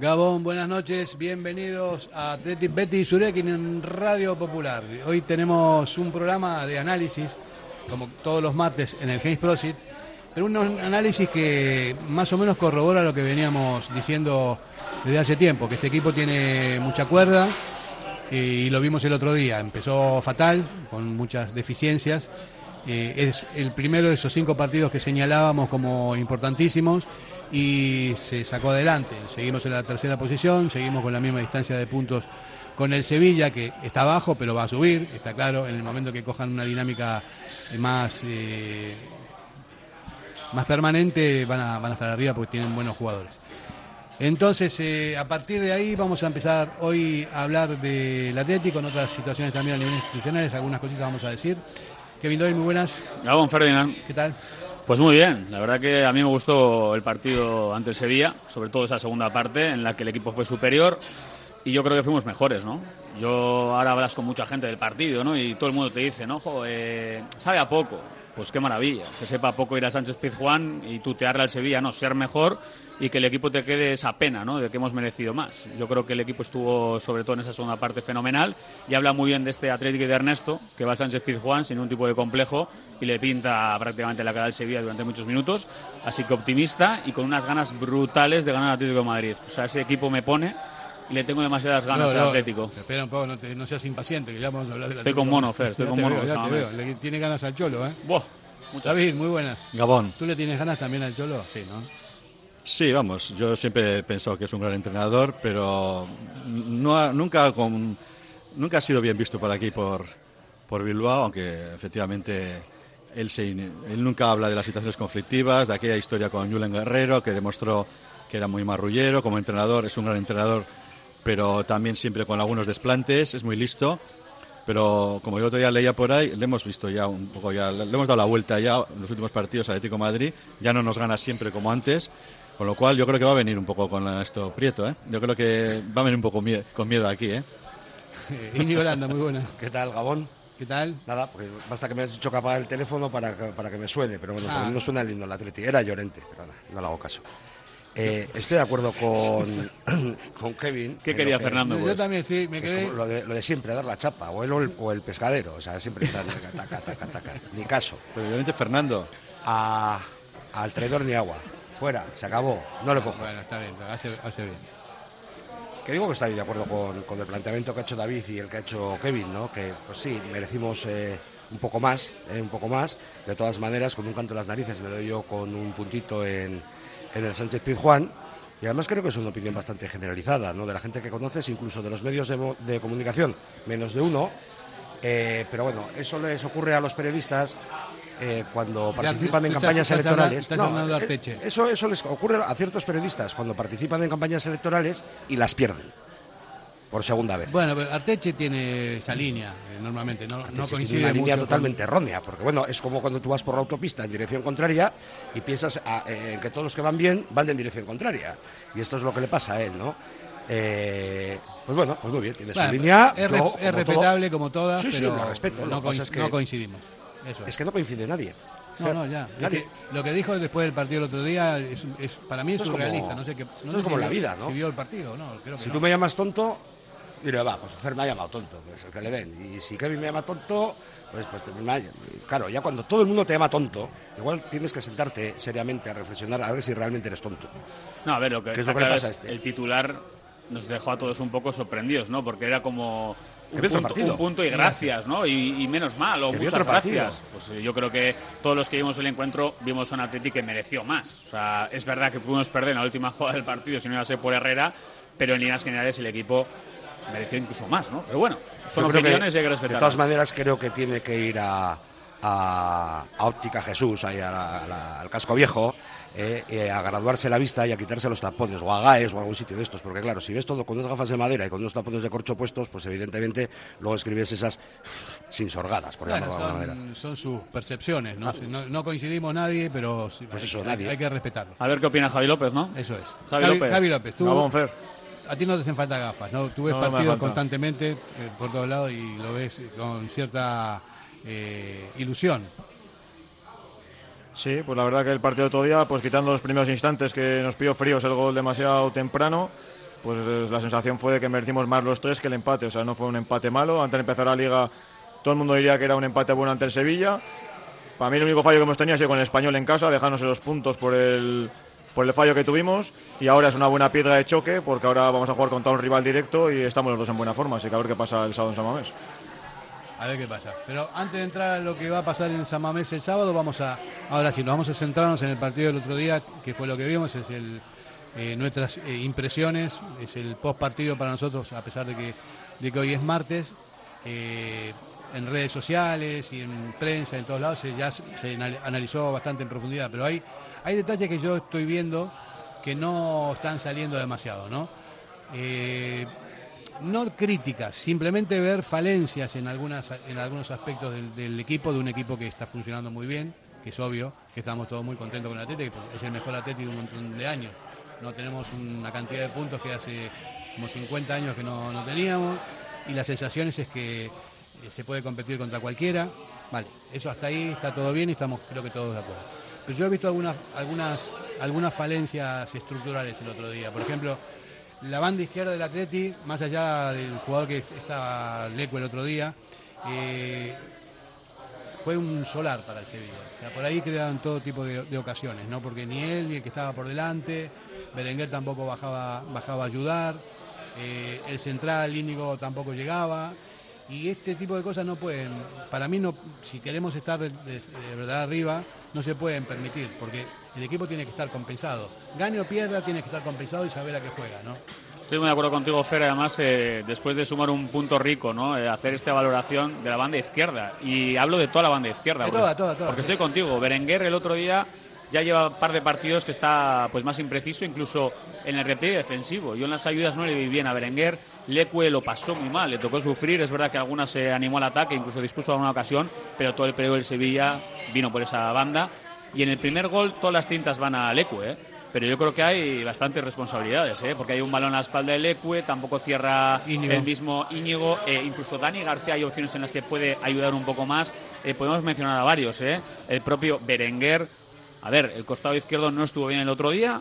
Gabón, buenas noches, bienvenidos a Betty Surekin en Radio Popular. Hoy tenemos un programa de análisis, como todos los martes en el James Prosit, pero un análisis que más o menos corrobora lo que veníamos diciendo desde hace tiempo, que este equipo tiene mucha cuerda y lo vimos el otro día, empezó fatal, con muchas deficiencias. Eh, es el primero de esos cinco partidos que señalábamos como importantísimos y se sacó adelante. Seguimos en la tercera posición, seguimos con la misma distancia de puntos con el Sevilla, que está abajo, pero va a subir, está claro, en el momento que cojan una dinámica más, eh, más permanente van a, van a estar arriba porque tienen buenos jugadores. Entonces, eh, a partir de ahí vamos a empezar hoy a hablar del Atlético, en otras situaciones también a nivel institucionales, algunas cositas vamos a decir. Kevin Doyle, muy buenas. Gabón Ferdinand. ¿Qué tal? Pues muy bien, la verdad que a mí me gustó el partido ante el Sevilla, sobre todo esa segunda parte en la que el equipo fue superior y yo creo que fuimos mejores, ¿no? Yo ahora hablas con mucha gente del partido, ¿no? Y todo el mundo te dice, no, ojo, eh, sabe a poco. Pues qué maravilla, que sepa poco ir a Sánchez Pizjuán y tutearle al Sevilla, no, ser mejor y que el equipo te quede esa pena, ¿no? De que hemos merecido más. Yo creo que el equipo estuvo, sobre todo en esa segunda parte, fenomenal y habla muy bien de este Atlético de Ernesto, que va a Sánchez Pizjuán sin ningún tipo de complejo y le pinta prácticamente la cara al Sevilla durante muchos minutos. Así que optimista y con unas ganas brutales de ganar al Atlético de Madrid. O sea, ese equipo me pone y le tengo demasiadas ganas al Atlético. Espera un poco, no, seas impaciente, que ya vamos a hablar Estoy con mono, Fer, estoy con mono. Le tiene ganas al Cholo, ¿eh? Buah, David, muy buenas. Gabón. ¿Tú le tienes ganas también al Cholo? Sí, ¿no? Sí, vamos, yo siempre he pensado que es un gran entrenador, pero no nunca, con, nunca ha sido bien visto por aquí, por, por Bilbao, aunque efectivamente él, se, él nunca habla de las situaciones conflictivas, de aquella historia con Julen Guerrero, que demostró que era muy marrullero, como entrenador es un gran entrenador, pero también siempre con algunos desplantes, es muy listo. Pero como yo otro día leía por ahí, le hemos visto ya un poco, ya le hemos dado la vuelta ya en los últimos partidos a Atlético Madrid, ya no nos gana siempre como antes, con lo cual yo creo que va a venir un poco con esto Prieto, ¿eh? Yo creo que va a venir un poco con miedo aquí, ¿eh? Iñi Holanda, muy buena. ¿Qué tal, Gabón? ¿Qué tal? Nada, pues basta que me has dicho que apague el teléfono para que, para que me suene, pero bueno, ah. no suena lindo el Atleti. Era Llorente, pero nada, no le hago caso. Eh, estoy de acuerdo con, con Kevin. ¿Qué quería Fernando? Yo también me quedé... Lo de, lo, de, siempre, dar la chapa, o el, o el pescadero, o sea, siempre está taca, taca, taca, ni caso. Pero Llorente Fernando. A, al traidor ni agua. Fuera, se acabó, no le cojo. Bueno, está bien, hace, hace bien. Que digo que estoy de acuerdo con, el planteamiento que ha hecho David y el que ha hecho Kevin, ¿no? Que, pues sí, merecimos eh, un poco más, eh, un poco más. De todas maneras, con un canto de las narices me doy yo con un puntito en, en el Sánchez Pizjuán. Y además creo que es una opinión bastante generalizada, ¿no? De la gente que conoces, incluso de los medios de, comunicación, menos de uno. Eh, pero bueno, eso les ocurre a los periodistas eh, cuando participan en campañas electorales. Eh, eso, eso les ocurre a ciertos periodistas cuando participan en campañas electorales y las pierden por segunda vez. Bueno, pero Arteche tiene esa línea, eh, normalmente, no, no coincide tiene una línea totalmente errónea, porque bueno, es como cuando tú vas por la autopista en dirección contraria y piensas ah, en que todos los que van bien van en dirección contraria. Y esto es lo que le pasa a él, ¿no? pues bueno, pues muy bien, tiene su línea. Es, respetable como todas, pero lo respeto. No, no coincidimos. Es que no coincide nadie. No, no, ya. lo que dijo después del partido el otro día es, para mí es surrealista. no sé qué. No es como la vida, ¿no? Si vio el partido, no. Creo si tú me llamas tonto, diré, va, pues Fer me ha llamado tonto, pues el que le ven. Y si Kevin me llama tonto, pues, pues claro, ya cuando todo el mundo te llama tonto, igual tienes que sentarte seriamente a reflexionar a ver si realmente eres tonto. No, a ver, lo que, es, este? el titular nos dejó a todos un poco sorprendidos, ¿no? Porque era como un punto, y gracias, ¿no? Y, menos mal, o muchas gracias. Pues eh, yo creo que todos los que vimos el encuentro vimos a un Atleti que mereció más. O sea, es verdad que pudimos perder en la última jugada del partido si no iba a ser por Herrera, pero en líneas generales el equipo mereció incluso más, ¿no? Pero bueno, son opiniones y hay que respetarlas. De todas maneras, creo que tiene que ir a, a, Óptica Jesús, ahí al casco viejo, eh, eh, a graduarse la vista y a quitarse los tapones, o a GAES o a algún sitio de estos, porque claro, si ves todo con unas gafas de madera y con unos tapones de corcho puestos, pues evidentemente luego escribes esas sin sorgadas, por bueno, son, son, sus percepciones, ¿no? no, coincidimos nadie, pero pues hay, que respetarlo. A ver qué opina Javi López, ¿no? Eso es. Javi, López. Javi López, tú... No, a ti no te hacen falta gafas, ¿no? Tú ves No, partidos constantemente eh, por todos lados y lo ves con cierta eh, ilusión. Sí, pues la verdad que el partido de otro día, pues quitando los primeros instantes que nos pidió fríos el gol demasiado temprano, pues eh, la sensación fue de que merecimos más los tres que el empate. O sea, no fue un empate malo. Antes de empezar la liga, todo el mundo diría que era un empate bueno ante el Sevilla. Para mí el único fallo que hemos tenido ha sido con el español en casa, dejándose los puntos por el, por el fallo que tuvimos. Y ahora es una buena piedra de choque, porque ahora vamos a jugar contra un rival directo y estamos los dos en buena forma. Así que a ver qué pasa el sábado en San Mamés. A ver qué pasa. Pero antes de entrar a lo que va a pasar en San Mamés el sábado, vamos a, ahora sí, nos vamos a centrarnos en el partido del otro día, que fue lo que vimos, es el, eh, nuestras eh, impresiones, es el post partido para nosotros, a pesar de que, de que hoy es martes. Eh, en redes sociales y en prensa, en todos lados, se, ya se se anal- analizó bastante en profundidad, pero hay, hay detalles que yo estoy viendo que no están saliendo demasiado, ¿no? Eh, no críticas, simplemente ver falencias en, algunas, en algunos aspectos del, equipo, de un equipo que está funcionando muy bien, que es obvio, que estamos todos muy contentos con el Atlético, porque es el mejor Atlético de un montón de años. No tenemos una cantidad de puntos que hace como 50 años que no, no teníamos, y las sensaciones es que eh, se puede competir contra cualquiera. Vale, eso hasta ahí está todo bien y estamos creo que todos de acuerdo. Pero yo he visto algunas, algunas, algunas falencias estructurales el otro día. Por ejemplo, la banda izquierda del Atleti, más allá del jugador que estaba Leco el otro día, eh, fue un solar para el Sevilla. Por ahí crearon todo tipo de, ocasiones, ¿no? Porque ni él ni el que estaba por delante, Berenguer tampoco bajaba, bajaba a ayudar, eh, el central Íñigo tampoco llegaba. Y este tipo de cosas no pueden, para mí no, si queremos estar de verdad arriba, no se pueden permitir, porque el equipo tiene que estar compensado. Gane o pierda, tiene que estar compensado y saber a qué juega, ¿no? Estoy muy de acuerdo contigo, Fer, además, eh, después de sumar un punto rico, ¿no? Eh, hacer esta valoración de la banda izquierda. Y hablo de toda la banda izquierda. De porque- toda, toda, toda. Porque estoy contigo. Berenguer el otro día ya lleva un par de partidos que está pues más impreciso, incluso en el repliegue defensivo. Yo en las ayudas no le vi bien a Berenguer. Leque lo pasó muy mal, le tocó sufrir. Es verdad que alguna se animó al ataque, incluso dispuso a una ocasión, pero todo el periodo del Sevilla vino por esa banda. Y en el primer gol todas las tintas van a Leque, ¿eh? Pero yo creo que hay bastantes responsabilidades, ¿eh? porque hay un balón a la espalda del Leque, tampoco cierra Íñigo. el mismo Íñigo, eh, incluso Dani García hay opciones en las que puede ayudar un poco más. Eh, podemos mencionar a varios, ¿eh? el propio Berenguer. A ver, el costado izquierdo no estuvo bien el otro día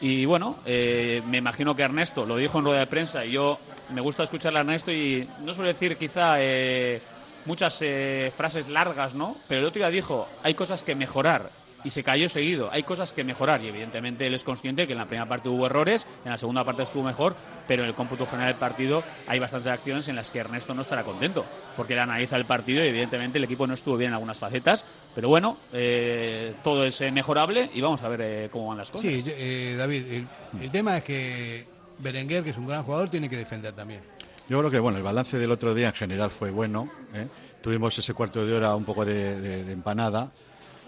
y bueno, eh, me imagino que Ernesto lo dijo en rueda de prensa y yo me gusta escucharle a Ernesto y no suele decir quizá eh, muchas eh, frases largas, ¿no? Pero el otro día dijo, hay cosas que mejorar y se cayó seguido. Hay cosas que mejorar y evidentemente él es consciente que en la primera parte hubo errores, en la segunda parte estuvo mejor, pero en el cómputo general del partido hay bastantes acciones en las que Ernesto no estará contento, porque él analiza el partido y evidentemente el equipo no estuvo bien en algunas facetas, pero bueno, eh, todo es eh, mejorable y vamos a ver eh, cómo van las cosas. Sí, eh, David, el, el tema es que Berenguer, que es un gran jugador, tiene que defender también. Yo creo que bueno, el balance del otro día en general fue bueno. ¿eh? Tuvimos ese cuarto de hora un poco de, de- de empanada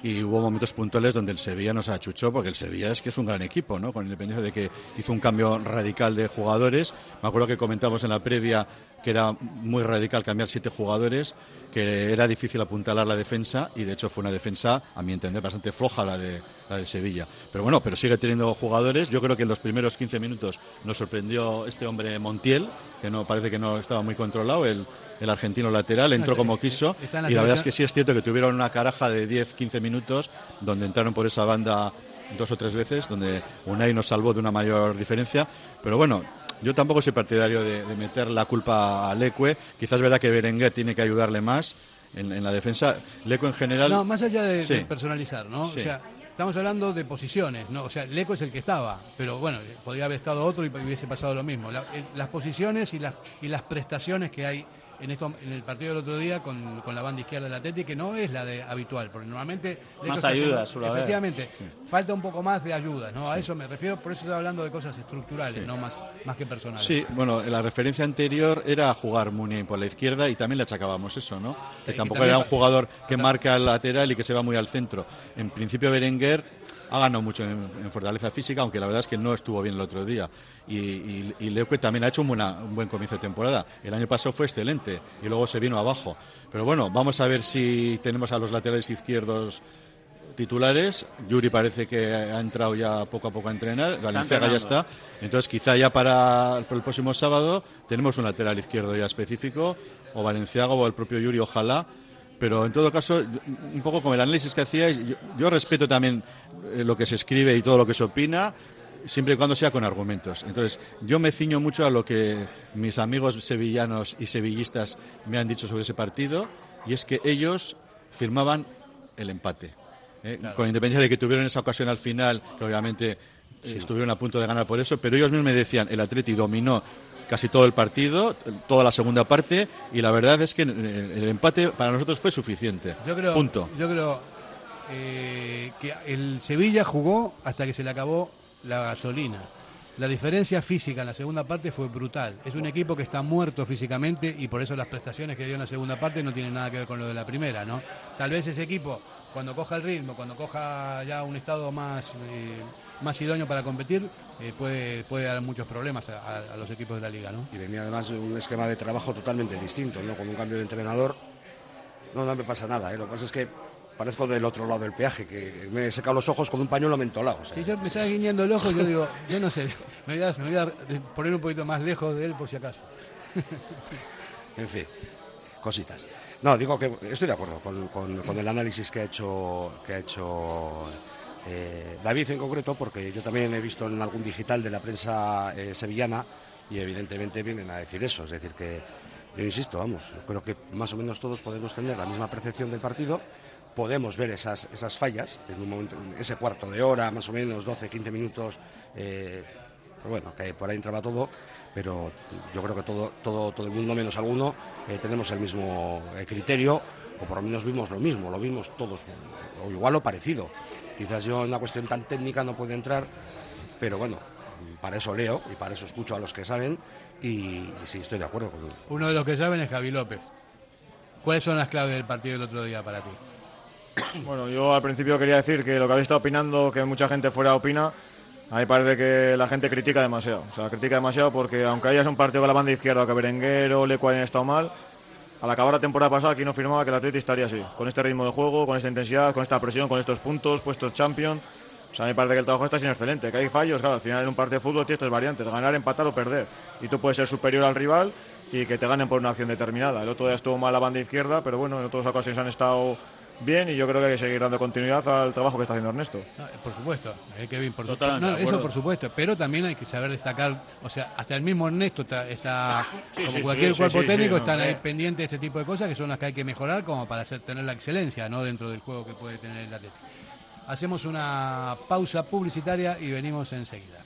y hubo momentos puntuales donde el Sevilla nos achuchó, porque el Sevilla es que es un gran equipo, ¿no? Con independencia de que hizo un cambio radical de jugadores. Me acuerdo que comentamos en la previa que era muy radical cambiar siete jugadores, que era difícil apuntalar la defensa y de hecho fue una defensa, a mi entender, bastante floja la de, la de Sevilla. Pero bueno, pero sigue teniendo jugadores. Yo creo que en los primeros 15 minutos nos sorprendió este hombre Montiel, que no parece que no estaba muy controlado, el, el argentino lateral, entró como quiso y la verdad es que sí es cierto que tuvieron una caraja de 10-15 minutos donde entraron por esa banda dos o tres veces, donde Unai nos salvó de una mayor diferencia. Pero bueno, yo tampoco soy partidario de, de meter la culpa a Leque. Quizás es verdad que Berenguer tiene que ayudarle más en, en la defensa. Leque en general. No, más allá de, Sí. de personalizar, ¿no? Sí. O sea, estamos hablando de posiciones, ¿no? O sea, Leco es el que estaba, pero bueno, podría haber estado otro y hubiese pasado lo mismo. La- el- las posiciones y las, y las prestaciones que hay en, esto, en el partido del otro día con, con la banda izquierda del Atlético, que no es la de habitual, porque normalmente... Más ayudas. Efectivamente, falta un poco más de ayudas, ¿no? A eso me refiero, por eso estoy hablando de cosas estructurales, no más, más que personales. Sí, bueno, la referencia anterior era jugar Muniain por la izquierda y también le achacábamos eso, ¿no? Que tampoco era un jugador que marca al lateral y que se va muy al centro. En principio Berenguer ha ganado mucho en, en fortaleza física, aunque la verdad es que no estuvo bien el otro día. Y, y, y Leque también ha hecho un, buena- un buen comienzo de temporada. El año pasado fue excelente y luego se vino abajo. Pero bueno, vamos a ver si tenemos a los laterales izquierdos titulares. Yuri parece que ha entrado ya poco a poco a entrenar. Valenciaga ya está. Entonces, quizá ya para el próximo sábado tenemos un lateral izquierdo ya específico, o Valenciaga o el propio Yuri, ojalá. Pero en todo caso, un poco como el análisis que hacía, yo, respeto también eh, lo que se escribe y todo lo que se opina, siempre y cuando sea con argumentos. Entonces, yo me ciño mucho a lo que mis amigos sevillanos y sevillistas me han dicho sobre ese partido, y es que ellos firmaban el empate. ¿eh? Con independencia de que tuvieron esa ocasión al final, que obviamente eh, estuvieron a punto de ganar por eso, pero ellos mismos me decían, el Atleti dominó casi todo el partido, toda la segunda parte, y la verdad es que el empate para nosotros fue suficiente. Yo creo, Punto. Yo creo eh, que el Sevilla jugó hasta que se le acabó la gasolina. La diferencia física en la segunda parte fue brutal. Es un equipo que está muerto físicamente y por eso las prestaciones que dio en la segunda parte no tienen nada que ver con lo de la primera, ¿no? Tal vez ese equipo, cuando coja el ritmo, cuando coja ya un estado más, eh, más idóneo para competir, eh, puede, puede dar muchos problemas a, los equipos de la liga, ¿no? Y venía además un esquema de trabajo totalmente distinto, ¿no? Con un cambio de entrenador. No, no me pasa nada, ¿eh? Lo que pasa es que parezco del otro lado del peaje, que me he secado los ojos con un pañuelo mentolado. Si yo me estaba guiñando el ojo, yo digo, yo no sé, me voy, a, poner un poquito más lejos de él por si acaso. en fin, cositas. No, digo que estoy de acuerdo con, el análisis que ha hecho, que ha hecho eh, David en concreto, porque yo también he visto en algún digital de la prensa eh, sevillana y evidentemente vienen a decir eso, es decir que yo insisto, vamos, creo que más o menos todos podemos tener la misma percepción del partido podemos ver esas, esas fallas, en ese cuarto de hora, más o menos, 12, 15 minutos, eh, pues bueno, que por ahí entraba todo, pero yo creo que todo, todo, todo el mundo, menos alguno, tenemos el mismo criterio, o por lo menos vimos lo mismo, lo vimos todos, o igual o parecido. Quizás yo en una cuestión tan técnica no puedo entrar, pero bueno, para eso leo y para eso escucho a los que saben y, y sí, estoy de acuerdo con Uno de los que saben es Javi López. ¿Cuáles son las claves del partido del otro día para ti? Bueno, yo al principio quería decir que lo que habéis estado opinando, que mucha gente fuera opina, a mí parece que la gente critica demasiado. O sea, critica demasiado porque aunque hayas un partido con la banda izquierda, que Berenguer o Lecu hayan estado mal, al acabar la temporada pasada aquí no firmaba que el Atleti estaría así, con este ritmo de juego, con esta intensidad, con esta presión, con estos puntos, puestos champion. O sea, me parece que el trabajo está sin excelente, que hay fallos, claro, al final en un partido de fútbol tienes tres variantes, ganar, empatar o perder. Y tú puedes ser superior al rival y que te ganen por una acción determinada. El otro día estuvo mal la banda izquierda, pero bueno, en otras ocasiones han estado bien y yo creo que hay que seguir dando continuidad al trabajo que está haciendo Ernesto. por supuesto, eh, por eso por supuesto, pero también hay que saber destacar, o sea, hasta el mismo Ernesto está, como cualquier cuerpo técnico, están ahí pendientes de este tipo de cosas que son las que hay que mejorar como para hacer, tener la excelencia no dentro del juego que puede tener el Atlético. Hacemos una pausa publicitaria y venimos enseguida.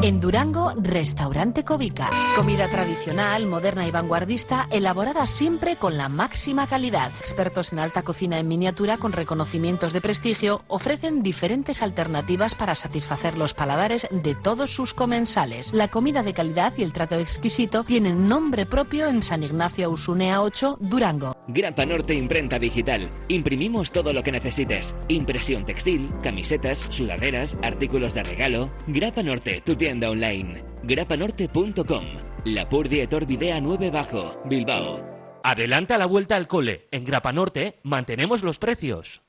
En Durango, Restaurante Covica. Comida tradicional, moderna y vanguardista, elaborada siempre con la máxima calidad. Expertos en alta cocina en miniatura con reconocimientos de prestigio ofrecen diferentes alternativas para satisfacer los paladares de todos sus comensales. La comida de calidad y el trato exquisito tienen nombre propio en San Ignacio Usunea 8, Durango. Grapa Norte Imprenta Digital. Imprimimos todo lo que necesites. Impresión textil, camisetas, sudaderas, artículos de regalo. Grapa Norte, tu tienda online. grapanorte.com. La Purdietor Videa 9 Bajo, Bilbao. Adelanta la vuelta al cole. En Grapa Norte mantenemos los precios.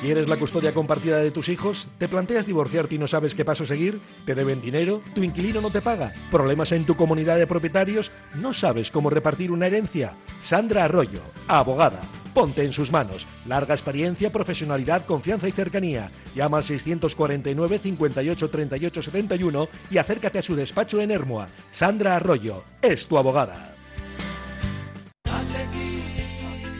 ¿Quieres la custodia compartida de tus hijos? ¿Te planteas divorciarte y no sabes qué paso seguir? ¿Te deben dinero? ¿Tu inquilino no te paga? ¿Problemas en tu comunidad de propietarios? ¿No sabes cómo repartir una herencia? Sandra Arroyo, abogada. Ponte en sus manos. Larga experiencia, profesionalidad, confianza y cercanía. Llama al 649 58 38 71 y acércate a su despacho en Hermoa. Sandra Arroyo es tu abogada.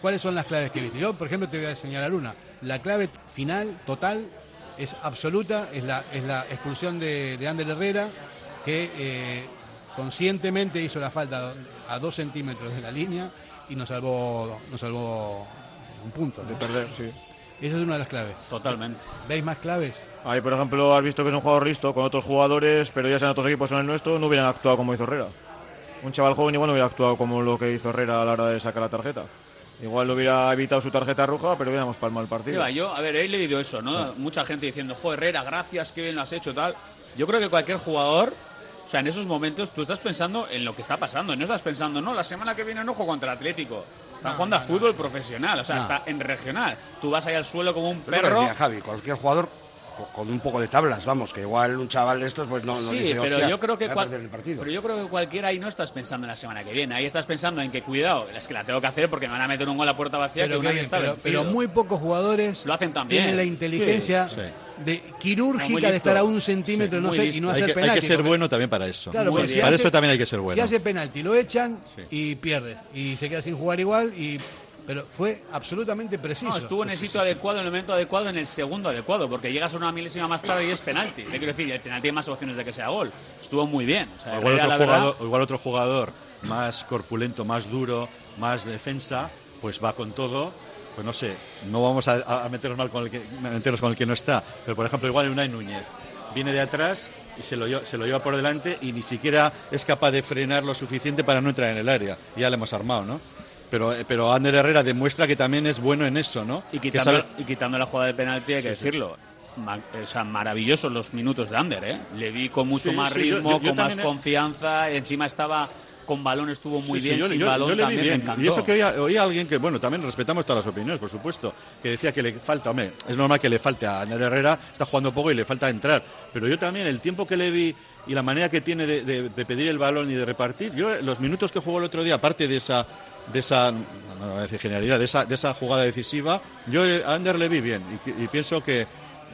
¿cuáles son las claves que viste? Yo, por ejemplo, te voy a señalar una. La clave final, total, es absoluta, es la, es la expulsión de, de Ander Herrera, que eh, conscientemente hizo la falta a dos centímetros de la línea y nos salvó, nos salvó un punto. ¿no? De perder, sí. Esa es una de las claves. Totalmente. ¿Veis más claves? Ahí, por ejemplo, has visto que es un jugador listo con otros jugadores, pero ya sean otros equipos o en el nuestro, no hubieran actuado como hizo Herrera. Un chaval joven igual no hubiera actuado como lo que hizo Herrera a la hora de sacar la tarjeta. Igual lo hubiera evitado su tarjeta roja, pero hubiéramos palmado el partido. yo, a ver, he leído eso, ¿no? Mucha gente diciendo, joder, Herrera, gracias, qué bien lo has hecho, tal. Yo creo que cualquier jugador, o sea, en esos momentos tú estás pensando en lo que está pasando. No estás pensando, no, la semana que viene no juego contra el Atlético. Están No, jugando a no, fútbol profesional, o sea, No. está en regional. Tú vas ahí al suelo como un perro. decía Javi, cualquier jugador con un poco de tablas, vamos, que igual un chaval de estos pues no, no sí, dice, pero "Hostia, yo creo que cual- el partido. pero yo creo que cualquiera ahí no estás pensando en la semana que viene. Ahí estás pensando en que cuidado, es que la tengo que hacer porque me van a meter un gol a puerta vacía Pero, que una Kevin, está pero- muy pocos jugadores lo hacen también. tienen la inteligencia Sí, de quirúrgica de estar a un centímetro, Sí, no sé, y no hay, hacer que, hay penalti. que ser porque- bueno también para eso. Claro, si para hace- eso también hay que ser bueno. Si hace penalti, lo echan y pierdes. Y se queda sin jugar igual. y Pero fue absolutamente preciso. No, estuvo en el sitio adecuado, en el momento adecuado, en el segundo adecuado, porque llegas a una milésima más tarde y es penalti. Te quiero decir, el penalti hay más opciones de que sea gol. Estuvo muy bien. O sea, igual, Herrera, otro la jugador, igual otro jugador más corpulento, más duro, más defensa, pues va con todo. Pues no sé, no vamos a, a meternos mal con el que, meternos con el que no está. Pero por ejemplo, igual Unai Núñez viene de atrás y se lo, lleva- se lo lleva por delante y ni siquiera es capaz de frenar lo suficiente para no entrar en el área. Ya le hemos armado, ¿no? Pero, eh, pero Ander Herrera demuestra que también es bueno en eso, ¿no? y quitando, sabe- y quitando la jugada de penalti, hay que decirlo. Ma- o sea, maravillosos los minutos de Ander, ¿eh? Le vi con mucho Sí, más sí, yo- ritmo, yo- yo con más he- confianza. Encima estaba con balón, estuvo muy Sí, sí, bien. yo, sin yo- balón yo le también me bien. encantó. Y eso que oía, oía alguien que, bueno, también respetamos todas las opiniones, por supuesto, que decía que le falta, hombre, es normal que le falte a Ander Herrera, está jugando poco y le falta entrar. Pero yo también, el tiempo que le vi y la manera que tiene de, de- de pedir el balón y de repartir, yo eh, los minutos que jugó el otro día, aparte de esa, de esa, no, no voy a decir genialidad, de esa, de esa jugada decisiva, yo eh, a Ander le vi bien y, pienso que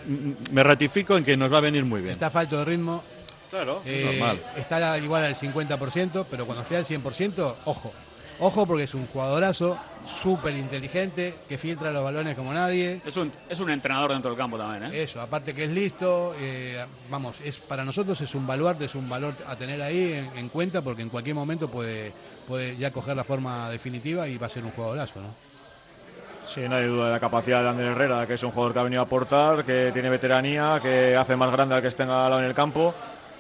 mm, me ratifico en que nos va a venir muy bien. Está falto de ritmo. Claro, Eh, normal. Está igual al 50%, pero cuando esté al 100%, ojo. Ojo porque es un jugadorazo, súper inteligente, que filtra los balones como nadie. Es un, es un entrenador dentro del campo también, ¿eh? Eso, aparte que es listo, eh, vamos, es para nosotros es un baluarte, es un valor a tener ahí en, en cuenta porque en cualquier momento puede, puede ya coger la forma definitiva y va a ser un jugadorazo, ¿no? Sí, no hay duda de la capacidad de Ander Herrera, que es un jugador que ha venido a aportar, que tiene veteranía, que hace más grande al que esté al lado en el campo.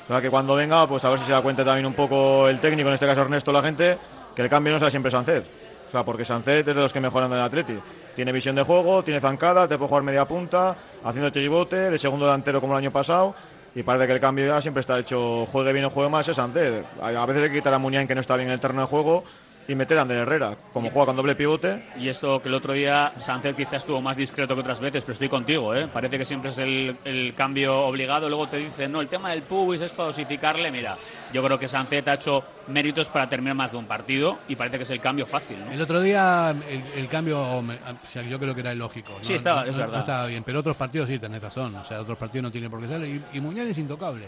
O sea, que cuando venga, pues a ver si se da cuenta también un poco el técnico, en este caso Ernesto, la gente, que el cambio no sea siempre Sancet. O sea, porque Sancet es de los que mejoran en el Atleti. Tiene visión de juego, tiene zancada, te puede jugar media punta, haciendo tribote, de segundo delantero como el año pasado. Y parece que el cambio ya siempre está hecho, juegue bien o juegue más, es Sancet. A veces hay que quitar a Muniain, que no está bien en el terreno de juego, y meter a Ander Herrera. Como juega con doble pivote, Y esto que el otro día Sánchez quizás estuvo más discreto que otras veces, pero estoy contigo, ¿eh? Parece que siempre es el, el cambio obligado. Luego te dicen, no, el tema del pubis es para dosificarle. Mira, yo creo que Sánchez ha hecho méritos para terminar más de un partido y parece que es el cambio fácil, ¿no? El otro día el, el cambio, o sea, yo creo que era ilógico. ¿no? Sí, estaba, No- es no- verdad. no estaba bien, pero otros partidos sí tenés razón. O sea, otros partidos no tienen por qué ser. Y, y Muñoz es intocable.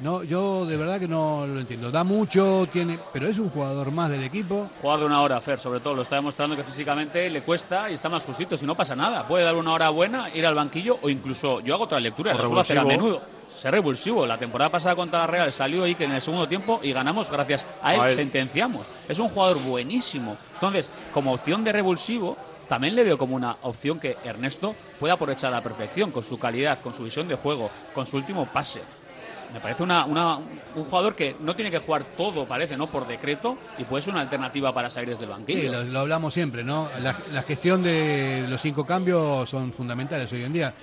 No, yo de verdad que no lo entiendo. Da mucho, tiene, pero es un jugador más del equipo. Jugar de una hora, Fer, sobre todo, lo está demostrando que físicamente le cuesta y está más justito. Si no pasa nada, puede dar una hora buena, ir al banquillo o incluso, yo hago otra lectura, lo suelo hacer a revulsivo. menudo. Ser revulsivo. La temporada pasada contra la Real salió ahí que en el segundo tiempo y ganamos gracias a él, A él. sentenciamos. Es un jugador buenísimo. Entonces, como opción de revulsivo, también le veo como una opción que Ernesto puede aprovechar a la perfección con su calidad, con su visión de juego, con su último pase. Me parece una, un jugador que no tiene que jugar todo, parece, ¿no? Por decreto y puede ser una alternativa para salir desde el Sí, banquillo. lo, lo hablamos siempre, ¿no? La, gestión de los cinco cambios son fundamentales hoy en día.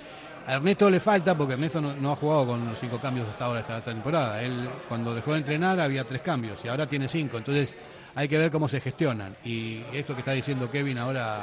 A Ernesto le falta, porque Ernesto no, no ha jugado con los cinco cambios hasta ahora esta temporada. Él, cuando dejó de entrenar, había tres cambios y ahora tiene cinco. Entonces, hay que ver cómo se gestionan. Y esto que está diciendo Kevin ahora,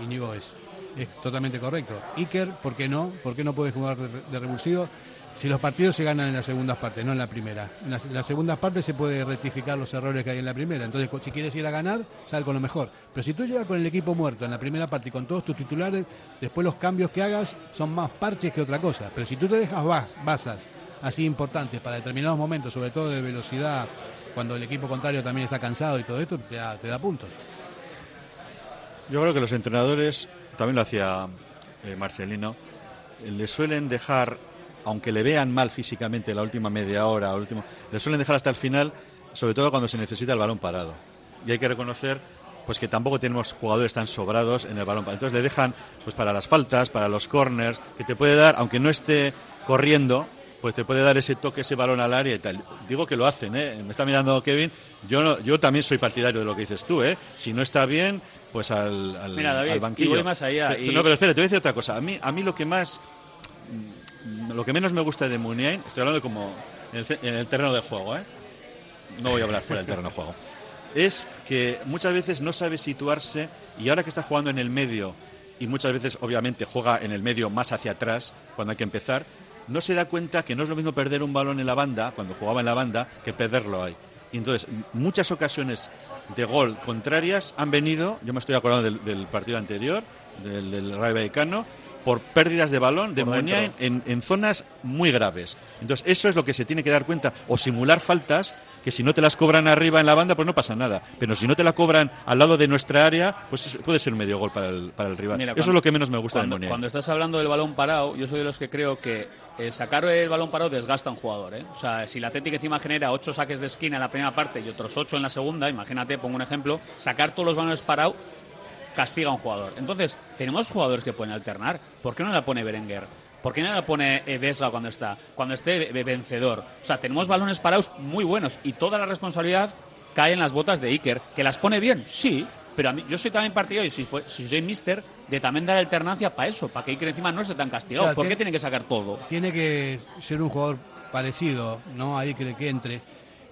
eh, Íñigo, es es totalmente correcto. Iker, ¿por qué no? ¿Por qué no puede jugar de, de revulsivo? Si los partidos se ganan en las segundas partes, no en la primera. En las, en segundas partes se puede rectificar los errores que hay en la primera. Entonces, si quieres ir a ganar, sal con lo mejor. Pero si tú llegas con el equipo muerto en la primera parte y con todos tus titulares, después los cambios que hagas son más parches que otra cosa. Pero si tú te dejas bas- basas así importantes para determinados momentos, sobre todo de velocidad, cuando el equipo contrario también está cansado y todo esto, te da, puntos. Yo creo que los entrenadores, también lo hacía eh, Marcelino, eh, le suelen dejar, aunque le vean mal físicamente la última media hora, o último, le suelen dejar hasta el final, sobre todo cuando se necesita el balón parado. Y hay que reconocer pues que tampoco tenemos jugadores tan sobrados en el balón parado. Entonces le dejan pues para las faltas, para los corners, que te puede dar, aunque no esté corriendo, pues te puede dar ese toque, ese balón al área y tal. Digo que lo hacen, ¿eh? Me está mirando Kevin. Yo, no- yo también soy partidario de lo que dices tú, ¿eh? Si no está bien, pues al, al, Mira, David, al y banquillo. voy más allá, y- No, pero espera, te voy a decir otra cosa. A mí, a mí lo que más, lo que menos me gusta de Muniain, estoy hablando como en el, en el terreno de juego, ¿eh? No voy a hablar fuera del terreno de juego. Es que muchas veces no sabe situarse y ahora que está jugando en el medio y muchas veces obviamente juega en el medio más hacia atrás cuando hay que empezar, no se da cuenta que no es lo mismo perder un balón en la banda, cuando jugaba en la banda, que perderlo ahí. Y entonces, muchas ocasiones de gol contrarias han venido, yo me estoy acordando del, del partido anterior, del, del Rayo Vallecano, por pérdidas de balón de en, en zonas muy graves. Entonces, eso es lo que se tiene que dar cuenta, o simular faltas que si no te las cobran arriba en la banda, pues no pasa nada. Pero si no te la cobran al lado de nuestra área, pues es- puede ser un medio gol para el, para el rival. Mira, eso cuando- es lo que menos me gusta cuando, de Muniain. Cuando estás hablando del balón parado, yo soy de los que creo que eh, sacar el balón parado desgasta a un jugador. ¿eh? O sea, si la Atlético encima genera ocho saques de esquina en la primera parte y otros ocho en la segunda, imagínate, pongo un ejemplo, sacar todos los balones parados castiga a un jugador. Entonces, tenemos jugadores que pueden alternar. ¿Por qué no la pone Berenguer? ¿Por qué no la pone eh, Vesga cuando está? Cuando esté ve- vencedor. O sea, tenemos balones parados muy buenos y toda la responsabilidad cae en las botas de Iker. ¿Que las pone bien? Sí. Pero a mí, yo soy también partidario, si, fue, si soy mister, de también dar alternancia para eso, para que Iker encima no esté tan castigado. Claro, ¿Por tiene- qué tiene que sacar todo? tiene que ser un jugador parecido, ¿no? Ahí que, que entre.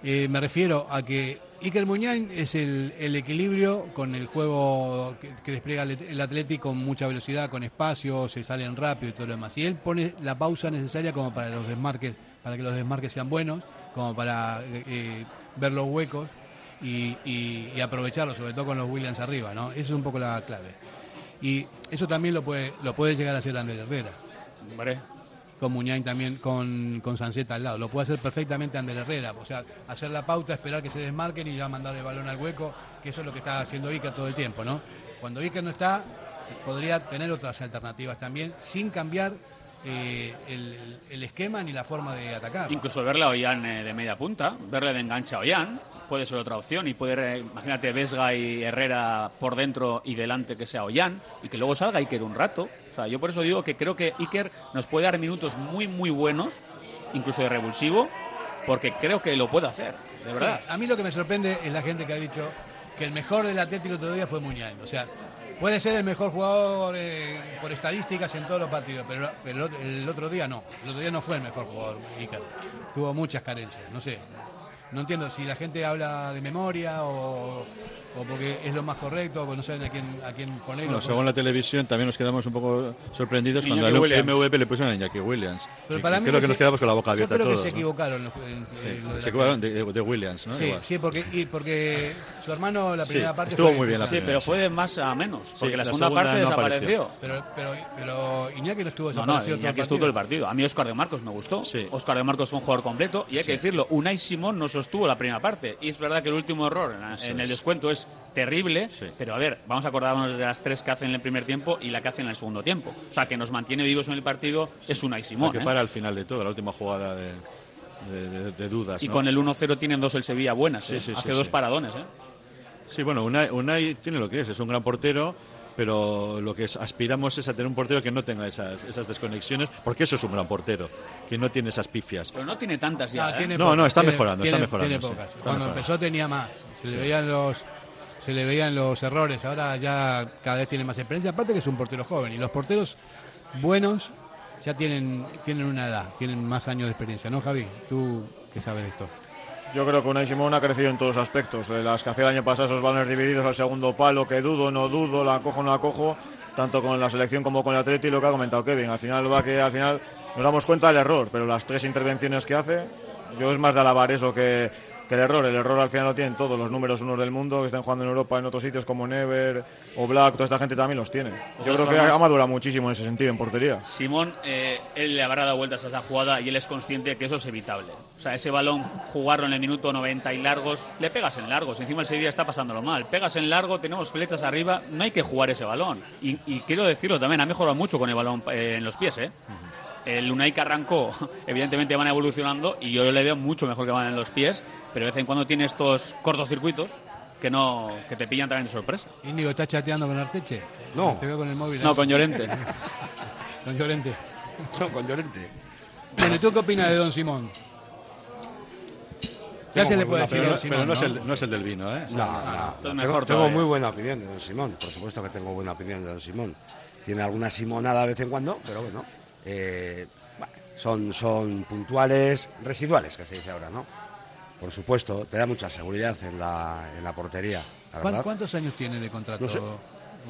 Eh, me refiero a que Iker Muñain es el, equilibrio con el juego que, despliega el, Atlético con mucha velocidad, con espacio, se salen rápido y todo lo demás. Y él pone la pausa necesaria como para los desmarques, para que los desmarques sean buenos, como para eh, eh, ver los huecos y, aprovecharlos, sobre todo con los Williams arriba, ¿no? Esa es un poco la clave. Y eso también lo puede, lo puede llegar a hacer Ander Herrera Hombre, con Muñain también, con, con Sanceta al lado. Lo puede hacer perfectamente Ander Herrera. O sea, hacer la pauta, esperar que se desmarquen y ya mandar el balón al hueco, que eso es lo que está haciendo Iker todo el tiempo, ¿no? Cuando Iker no está, podría tener otras alternativas también, sin cambiar eh, el, el esquema ni la forma de atacar. Incluso verle a Ollán eh, de media punta, verle de enganche a Ollán, puede ser otra opción. Y puede, imagínate, Vesga y Herrera por dentro y delante que sea Ollán, y que luego salga Iker un rato. O sea, yo por eso digo que creo que Iker nos puede dar minutos muy, muy buenos, incluso de revulsivo, porque creo que lo puede hacer, de verdad. Sí, a mí lo que me sorprende es la gente que ha dicho que el mejor del Atlético el otro día fue Muñain. O sea, puede ser el mejor jugador eh, por estadísticas en todos los partidos, pero, pero el otro día no. El otro día no fue el mejor jugador, Iker. Tuvo muchas carencias, no sé. No entiendo si la gente habla de memoria o, o porque es lo más correcto, o no saben a quién, a quién ponerlo. Bueno, según la televisión también nos quedamos un poco sorprendidos cuando al. MVP le pusieron a Iñaki Williams. Pero Y para mí creo que se- nos quedamos con la boca yo abierta creo todos. que se ¿no? equivocaron en- en- Sí, en lo de se equivocaron de, de- de Williams, ¿no? Sí, Igual. sí, porque, y porque su hermano la Sí, primera parte estuvo fue- muy bien la Sí, primera, pero sí. fue de más a menos, porque Sí, la la segunda, parte no desapareció. apareció. Pero, pero, pero Iñaki no estuvo No, no, desaparecido Iñaki estuvo todo el partido. A mí Oscar de Marcos me gustó. Oscar de Marcos fue un jugador completo y hay Sí. que decirlo, Unai Simón no sostuvo la primera parte. Y es verdad que el último error en, la- Eso en el es. descuento es terrible, pero a ver, vamos a acordarnos de las tres que hacen en el primer tiempo y la que hacen en el segundo tiempo. O sea, que nos mantiene vivos en el partido es Unai Simón. que ¿eh? para al final de todo, la última jugada de, de- de- de dudas. Y ¿no? con el 1-0 tienen dos el Sevilla buenas. Sí, ¿eh? sí, sí, Hace dos sí. paradones. ¿eh? Sí, bueno, Unai, Unai tiene lo que es, es un gran portero, pero lo que es- aspiramos es a tener un portero que no tenga esas, esas desconexiones, porque eso es un gran portero, que no tiene esas pifias. Pero no tiene tantas ya. Ah, ¿eh? tiene No, no, está tiene- mejorando, está tiene- mejorando, tiene sí, pocas. está Cuando mejorando. empezó tenía más. Se Sí. le veían los se le veían los errores. Ahora ya cada vez tiene más experiencia. Aparte que es un portero joven y los porteros buenos ya tienen tienen una edad, tienen más años de experiencia, ¿no, Javi? Tú qué sabes de esto. Yo creo que Unai Simón ha crecido en todos los aspectos. Eh, Las que hacía el año pasado, esos balones divididos al segundo palo, que dudo, no dudo, la cojo, no la cojo. tanto con la selección como con el Atleti, lo que ha comentado Kevin. Al final va que al final nos damos cuenta del error, pero las tres intervenciones que hace, yo es más de alabar eso que, que el error. El error al final lo tienen todos los números unos del mundo que están jugando en Europa, en otros sitios como Never o Black, toda esta gente también los tiene. Yo creo que ha madurado muchísimo en ese sentido en portería. Simón, eh, él le habrá dado vueltas a esa jugada y él es consciente que eso es evitable. O sea, ese balón, jugarlo en el minuto 90 y largos, le pegas en largos. Encima el Sevilla está pasándolo mal. Pegas en largo, tenemos flechas arriba, no hay que jugar ese balón. Y, y quiero decirlo también, ha mejorado mucho con el balón eh, en los pies, ¿eh? El Unai que arrancó, evidentemente van evolucionando y yo le veo mucho mejor que van en los pies, pero de vez en cuando tiene estos cortocircuitos que no que te pillan también de sorpresa. Íñigo, ¿estás chateando con Arteche? No. Te veo con el móvil. No, ¿eh? con Llorente. con Llorente. No, con Llorente. Bueno, ¿y tú qué opinas de Don Simón? Ya Tengo se le puede decir Pero, a no, Don Simón, pero no, es ¿no? el, no es el del vino, ¿eh? No, no, Tengo- mejor tengo, muy buena opinión de don Simón, por supuesto que tengo buena opinión de don Simón. Tiene alguna simonada de vez en cuando, pero bueno, eh, son, son puntuales, residuales, que se dice ahora, ¿no? Por supuesto, te da mucha seguridad en la, en la portería, la ¿Cuán- verdad. ¿Cuántos años tiene de contrato No sé.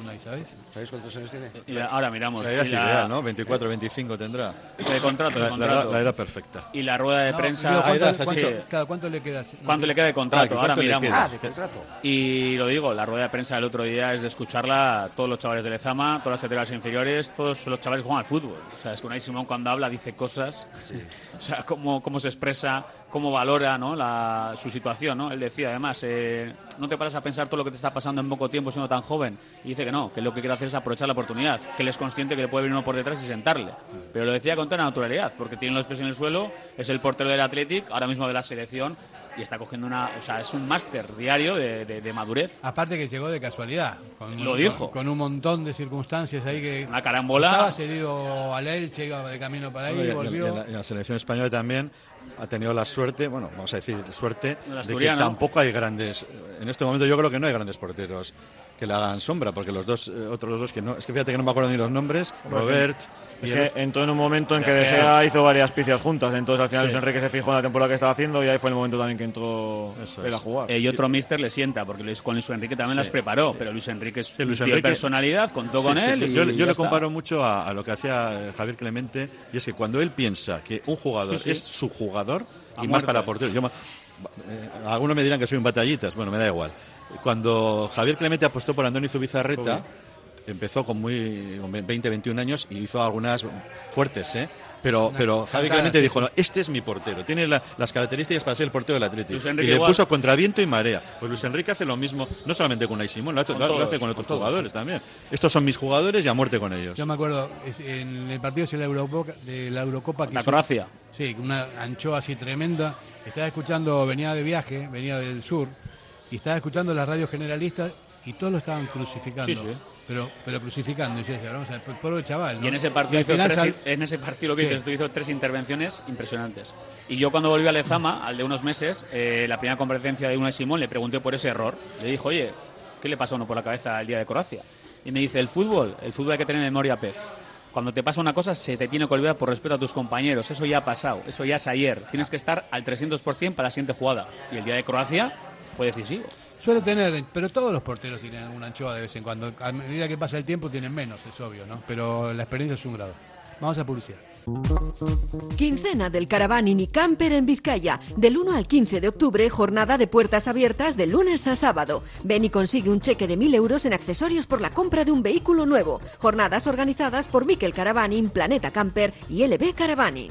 Unai, sabes? ¿Sabéis cuántos años tiene? Y la- ahora miramos. La edad es la- ideal, ¿no? 24, 25 tendrá. De contrato, de La, la contrato. edad, la edad perfecta. Y la rueda de No, prensa. digo, Ah, ¿cuánto, edad, cuánto- claro, ¿cuánto le queda? ¿Cuánto le queda de Ah, contrato? que Ahora cuánto le miramos. queda. Ah, de contrato. Y lo digo, la rueda de prensa del otro día es de escucharla todos los chavales de Lezama, todas las categorías inferiores, todos los chavales que juegan al fútbol. O sea, es que Unai Simón cuando habla dice cosas, o sea, cómo, cómo se expresa, cómo valora ¿no? la, su situación. ¿no? Él decía, además, eh, no te paras a pensar todo lo que te está pasando en poco tiempo siendo tan joven. Y dice que no, que lo que quiere hacer es aprovechar la oportunidad, que él es consciente que le puede venir uno por detrás y sentarle. Pero lo decía con toda naturalidad, porque tiene los pies en el suelo, es el portero del Athletic, ahora mismo de la selección, y está cogiendo una. O sea, es un máster diario de, de- de madurez. Aparte que llegó de casualidad. Con, Lo con- dijo. Con, un montón de circunstancias ahí que... Una carambola. Estaba cedido al Elche, iba de camino para ahí, Y- y- volvió... y la, y la selección española también ha tenido la suerte, bueno, vamos a decir suerte, de que tampoco hay grandes. En este momento yo creo que no hay grandes porteros que le hagan sombra, porque los dos, eh, otros dos que no. Es que fíjate que no me acuerdo ni los nombres, Robert. Es y que entró en un momento en que De Gea. Hizo varias picias juntas, entonces al final Sí. Luis Enrique se fijó en la temporada que estaba haciendo y ahí fue el momento también que entró Eso él a jugar. Eh, y otro mister le sienta, porque Luis, con Luis Enrique también Sí. las preparó, pero Luis Enrique es Sí, Luis Enrique- personalidad, contó Sí, con sí, él. y yo yo le está. comparo mucho a, a lo que hacía eh, Javier Clemente, y es que cuando él piensa que un jugador Sí, sí. es su jugador, A y más muerte. para portero, yo, eh, algunos me dirán que soy un batallitas, bueno, me da igual. Cuando Javier Clemente apostó por Andoni Zubizarreta, empezó con muy con 20, 21 años y hizo algunas fuertes, ¿eh? Pero, pero Clemente sí, dijo, no, este es mi portero, tiene la- las características para ser el portero del Atlético. Y le igual. puso contra viento y marea. Pues Luis Enrique hace lo mismo, no solamente con Unai Simón, lo hace, Con lo- lo todos, hace con otros con todos, jugadores también. Estos son mis jugadores y a muerte con ellos. Yo me acuerdo, en el partido de la Eurocopa, de la Eurocopa que La hizo- Croacia. Sí, una anchoa así tremenda. Estaba escuchando, venía de viaje, venía del sur, y estaba escuchando las radios generalistas y todos lo estaban crucificando. Sí, sí. Pero, pero crucificando. Y yo decía, vamos a ver, pobre chaval. ¿no? Y en ese partido, hizo tres, sal- en ese partido lo que Sí. hizo tres intervenciones impresionantes. Y yo cuando volví a Lezama, al de unos meses, eh, la primera comparecencia de Unai Simón, le pregunté por ese error. Le dijo, oye, ¿qué le pasa a uno por la cabeza el día de Croacia? Y me dice, el fútbol, el fútbol hay que tener memoria pez. Cuando te pasa una cosa, se te tiene que olvidar por respeto a tus compañeros. Eso ya ha pasado, eso ya es ayer. Tienes que estar al 300% para la siguiente jugada. Y el día de Croacia fue decisivo. Suele tener, pero todos los porteros tienen alguna anchoa de vez en cuando. A medida que pasa el tiempo tienen menos, es obvio, ¿no? Pero la experiencia es un grado. Vamos a publicidad. Quincena del Caravaning y Camper en Vizcaya. Del 1 al 15 de octubre, jornada de puertas abiertas de lunes a sábado. Ven y consigue un cheque de 1.000 euros en accesorios por la compra de un vehículo nuevo. Jornadas organizadas por Miquel Caravaning, Planeta Camper y LB Caravaning.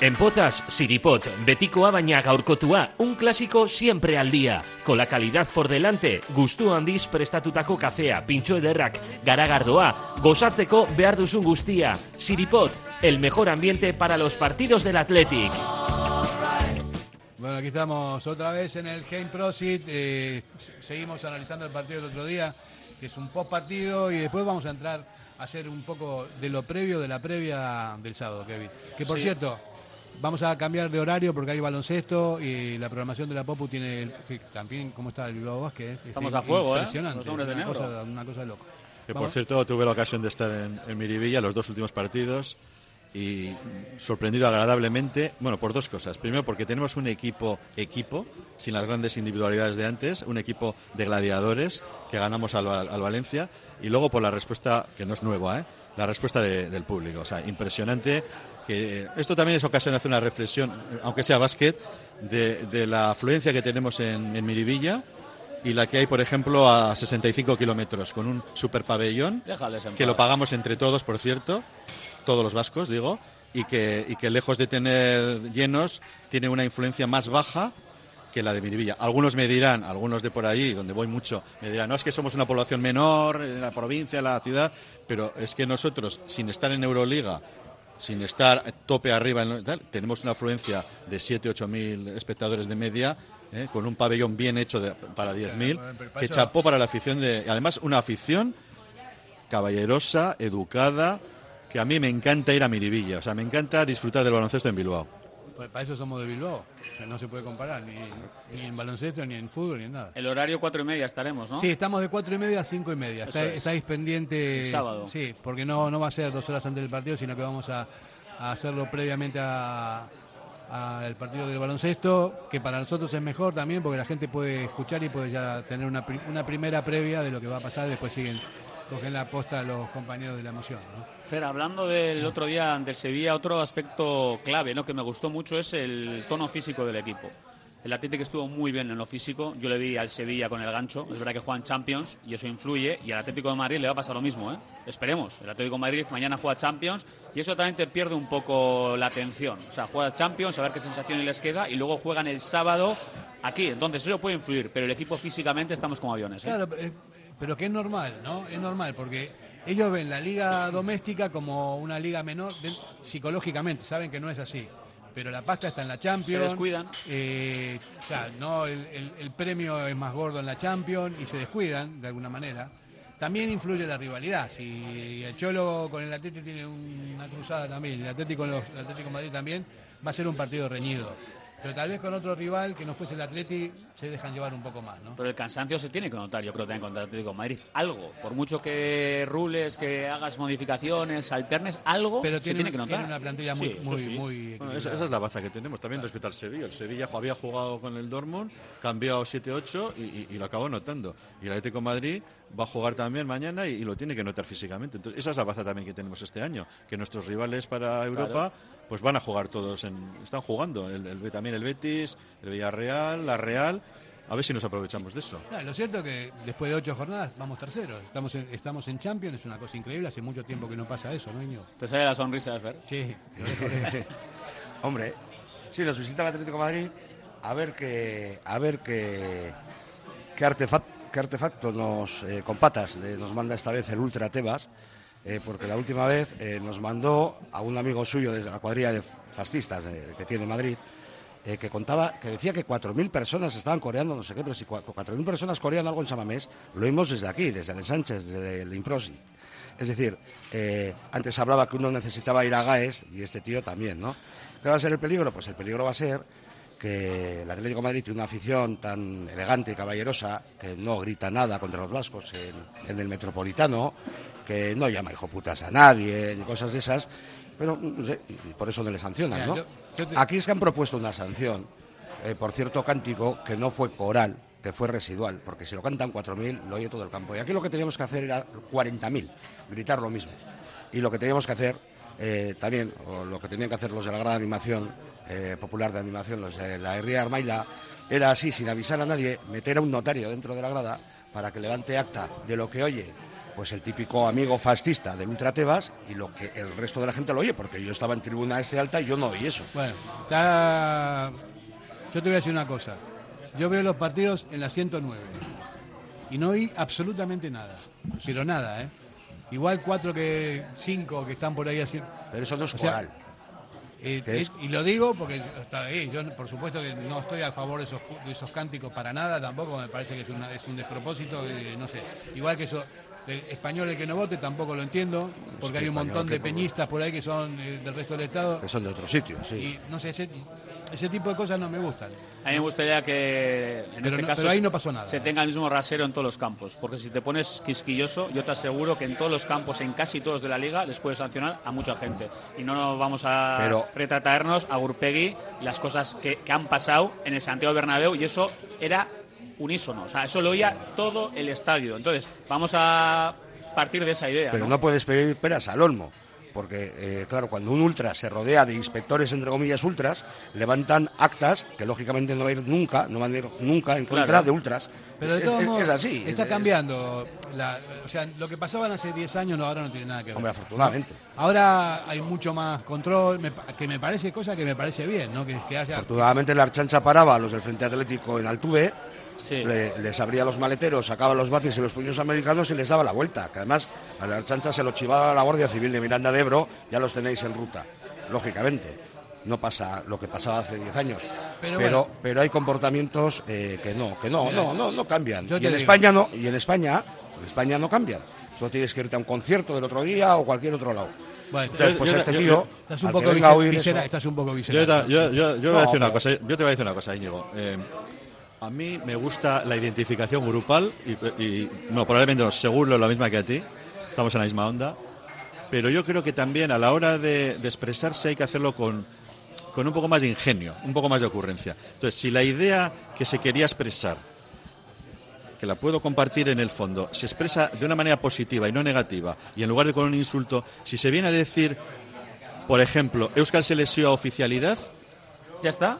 En Pozas, Siripot, betikoa baina gaurkotua, un clásico siempre al día. Con la calidad por delante, gustu handiz prestatutako kafea, pintxo ederrak, garagardoa, gozatzeko behar duzun guztia. Siripot, el mejor ambiente para los partidos del Athletic. Bueno, aquí estamos otra vez en el Game Prosit. eh, seguimos analizando el partido del otro día, que es un post partido, y después vamos a entrar a hacer un poco de lo previo de la previa del sábado, Kevin. Que por Sí. cierto, vamos a cambiar de horario porque hay baloncesto y la programación de la Popu tiene el- también cómo está el Bilbao Basket. Este, Estamos a fuego, ¿eh? Impresionante. Los hombres de una, cosa, una cosa de loco. Que por cierto tuve la ocasión de estar en, en Miribilla los dos últimos partidos y sorprendido agradablemente, bueno, por dos cosas. Primero porque tenemos un equipo equipo, sin las grandes individualidades de antes, un equipo de gladiadores que ganamos al, Val- al Valencia y luego por la respuesta, que no es nueva, ¿eh? la respuesta de- del público. O sea, impresionante. Que, esto también es ocasión de hacer una reflexión, aunque sea básquet, de, de la afluencia que tenemos en, en Miribilla y la que hay, por ejemplo, a 65 kilómetros, con un super pabellón que lo pagamos entre todos, por cierto, todos los vascos, digo, y que, y que lejos de tener llenos, tiene una influencia más baja que la de Miribilla. Algunos me dirán, algunos de por ahí, donde voy mucho, me dirán, no es que somos una población menor en la provincia, en la ciudad, pero es que nosotros, sin estar en Euroliga, sin estar tope arriba, en lo- tal, tenemos una afluencia de 7, 8 mil espectadores de media, ¿eh? con un pabellón bien hecho de- para 10.000, Claro, pero para que chapó para la afición de... Además, una afición caballerosa, educada, que a mí me encanta ir a Miribilla, o sea, me encanta disfrutar del baloncesto en Bilbao. Pues para eso somos de Bilbao. O sea, no se puede comparar ni, ni en baloncesto, ni en fútbol, ni en nada. El horario cuatro y media estaremos, ¿no? Sí, estamos de cuatro y media a cinco y media. Eso Está- es. Estáis pendientes. El sábado. Sí, porque no, no va a ser dos horas antes del partido, sino que vamos a, a hacerlo previamente a- al partido del baloncesto, que para nosotros es mejor también, porque la gente puede escuchar y puede ya tener una, una primera previa de lo que va a pasar. Después siguen, cogen la posta los compañeros de la emoción. ¿no? Fer, hablando del otro día del Sevilla, otro aspecto clave ¿no? que me gustó mucho es el tono físico del equipo. El Atlético estuvo muy bien en lo físico. Yo le vi al Sevilla con el gancho. Es verdad que juegan Champions y eso influye. Y al Atlético de Madrid le va a pasar lo mismo. ¿eh? Esperemos. El Atlético de Madrid mañana juega Champions y eso también te pierde un poco la atención. O sea, juega Champions, a ver qué sensaciones les queda y luego juegan el sábado aquí. Entonces eso puede influir, pero el equipo físicamente estamos como aviones. ¿eh? Claro, eh, pero que es normal, ¿no? Es normal, porque ellos ven la liga doméstica como una liga menor de- psicológicamente, saben que no es así. Pero la pasta está en la Champions. Se descuidan. eh, o sea, no, el, el- el premio es más gordo en la Champions y se descuidan de alguna manera. También influye la rivalidad. Si el Cholo con el Atlético tiene una cruzada también, el Atlético con los, el Atlético Madrid también, va a ser un partido reñido. Pero tal vez con otro rival que no fuese el Atleti se dejan llevar un poco más, ¿no? Pero el cansancio se tiene que notar, yo creo, también contra el Atlético de Madrid. Algo. Por mucho que rules, que hagas modificaciones, alternes, algo Pero se tiene tiene que notar. tiene una plantilla muy- Sí, muy- sí. muy Bueno, esa, esa es la baza que tenemos también respecto al Sevilla. El Sevilla había jugado con el Dortmund, cambiado 7-8 y, y- y lo acabó notando. Y el Atlético de Madrid va a jugar también mañana y, y lo tiene que notar físicamente. Entonces, esa es la baza también que tenemos este año, que nuestros rivales para Europa pues van a jugar todos, en, están jugando. El, el- también el Betis, el Villarreal, la Real. A ver si nos aprovechamos de eso. No, lo cierto es que después de ocho jornadas vamos terceros. Estamos en, estamos en Champions, es una cosa increíble. Hace mucho tiempo que no pasa eso, ¿no, Íñigo? ¿Te sale la sonrisa de Fer? Sí. Hombre, sí, nos visita el Atlético de Madrid a ver qué, a ver qué, qué, artefac- qué artefacto nos, eh, con patas eh, nos manda esta vez el Ultra Tebas, eh, porque la última vez eh, nos mandó a un amigo suyo de la cuadrilla de fascistas eh, que tiene Madrid, que contaba, que decía que 4.000 personas estaban coreando, no sé qué, pero si cua- 4.000 personas coreando algo en Samamés, lo vimos desde aquí, desde el Sánchez, desde el Improsi. Es decir, antes hablaba que uno necesitaba ir a GAES y este tío también, ¿no? ¿Qué va a ser el peligro? Pues el peligro va a ser que el Atlético de Madrid tiene una afición tan elegante y caballerosa que no grita nada contra los vascos en, en el Metropolitano, que no llama hijo putas a nadie, ni cosas de esas, Pero, no sé, por eso no le sancionan, ¿no? Aquí es que han propuesto una sanción eh, por cierto cántico que no fue coral, que fue residual, porque si lo cantan 4.000 lo oye todo el campo. Y aquí lo que teníamos que hacer era 40.000, gritar lo mismo. Y lo que teníamos que hacer eh, también, o lo que tenían que hacer los de la gran animación, eh, popular de animación, los de la Herría Armaila, era así, sin avisar a nadie, meter a un notario dentro de la grada para que levante acta de lo que oye pues el típico amigo fascista del Ultra Tebas y lo que el resto de la gente lo oye, porque yo estaba en tribuna este alta y yo no oí eso. Bueno, está... yo te voy a decir una cosa. Yo veo los partidos en la 109 y no oí absolutamente nada. Pero nada, ¿eh? Igual cuatro que cinco que están por ahí así. Pero eso no es O sea. Eh, eh, y lo digo porque. Yo, por supuesto, que no estoy a favor de esos, de esos cánticos para nada. Tampoco me parece que es, una- es un despropósito. eh, no sé. Igual que eso. El español el que no vote tampoco lo entiendo, porque que hay un montón de peñistas por ahí que son del resto del Estado. Que son de otro sitio, sí. Y no sé, ese, ese tipo de cosas no me gustan. A mí me gustaría que en Pero este no- caso pero ahí no pasó nada. se tenga el mismo rasero en todos los campos, porque si te pones quisquilloso, yo te aseguro que en todos los campos, en casi todos de la liga, les puedes sancionar a mucha gente. Y no nos vamos a Pero- retratarnos a Gurpegui las cosas que, que han pasado en el Santiago Bernabéu y eso era unísono, o sea, eso lo oía todo el estadio. Entonces, vamos a partir de esa idea. Pero ¿no? no puedes pedir peras al olmo. Porque, eh, claro, cuando un ultra se rodea de inspectores, entre comillas, ultras, levantan actas que lógicamente no va a ir nunca, no van a ir nunca en contra Claro. de ultras. Pero de es, todos es- modos, es así. Está es- cambiando. la- o sea, lo que pasaban hace 10 años no, ahora no tiene nada que ver. Hombre, afortunadamente. Ahora hay mucho más control, me que me parece cosa que me parece bien, ¿no? Que, que haya... Afortunadamente la Archancha paraba a los del Frente Atlético en Altuve, le- les abría los maleteros, sacaba los bates y los puños americanos y les daba la vuelta. Que además a la Archancha se lo chivaba la Guardia Civil de Miranda de Ebro, ya los tenéis en ruta, lógicamente. No pasa lo que pasaba hace 10 años. Pero Pero, bueno. pero, hay comportamientos eh, que no, que no, Mira, no, no, no cambian. Y te en digo. España no, y en España, en España no cambian. Solo tienes que irte a un concierto del otro día o cualquier otro lado. Bueno, Entonces, pues yo- este yo- tío, Estás un poco a visera- estás un poco Yo, visceral. yo- yo- yo voy a No, decir una cosa, yo te voy a decir una cosa, Íñigo. Eh, a mí me gusta la identificación grupal y, y, no, probablemente no, seguro la misma que a ti. Estamos en la misma onda. Pero yo creo que también a la hora de, de expresarse hay que hacerlo con, con un poco más de ingenio, un poco más de ocurrencia. Entonces, si la idea que se quería expresar, que la puedo compartir en el fondo, se expresa de una manera positiva y no negativa, y en lugar de con un insulto, si se viene a decir, por ejemplo, Euskal se lesió a oficialidad, ¿Ya está?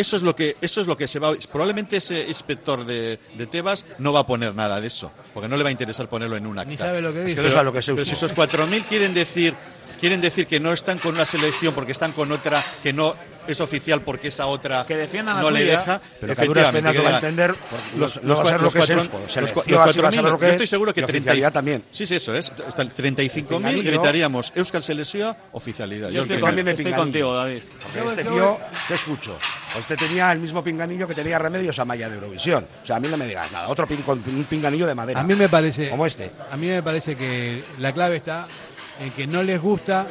Eso es lo que eso es lo que se va probablemente ese inspector de, de Tebas no va a poner nada de eso porque no le va a interesar ponerlo en un acta Ni sabe lo que Es dice. que no sabe lo que es pero Euskal. si esos 4.000 quieren decir quieren decir que no están con una selección porque están con otra que no es oficial porque esa otra Que defiendan la no le deja Pero que a efectivamente, va a entender, los, no los va a ser lo los que es cuatro- Eusko. los Selección cua- los así va a ser 4.000, lo que yo es, estoy seguro que y 30 oficialidad también. sí sí eso es hasta el 35.000 Pinganillo. gritaríamos Euskal se lesió oficialidad Yo el estoy, también me estoy contigo, David. Porque Yo- este yo- tío, te escucho. Este tenía el mismo pinganillo que tenía Remedios Amaya de Eurovisión. O sea, a mí no me digas nada. Otro pin, con un pinganillo de madera. A mí me parece... Como este. A mí me parece que la clave está en que no les gusta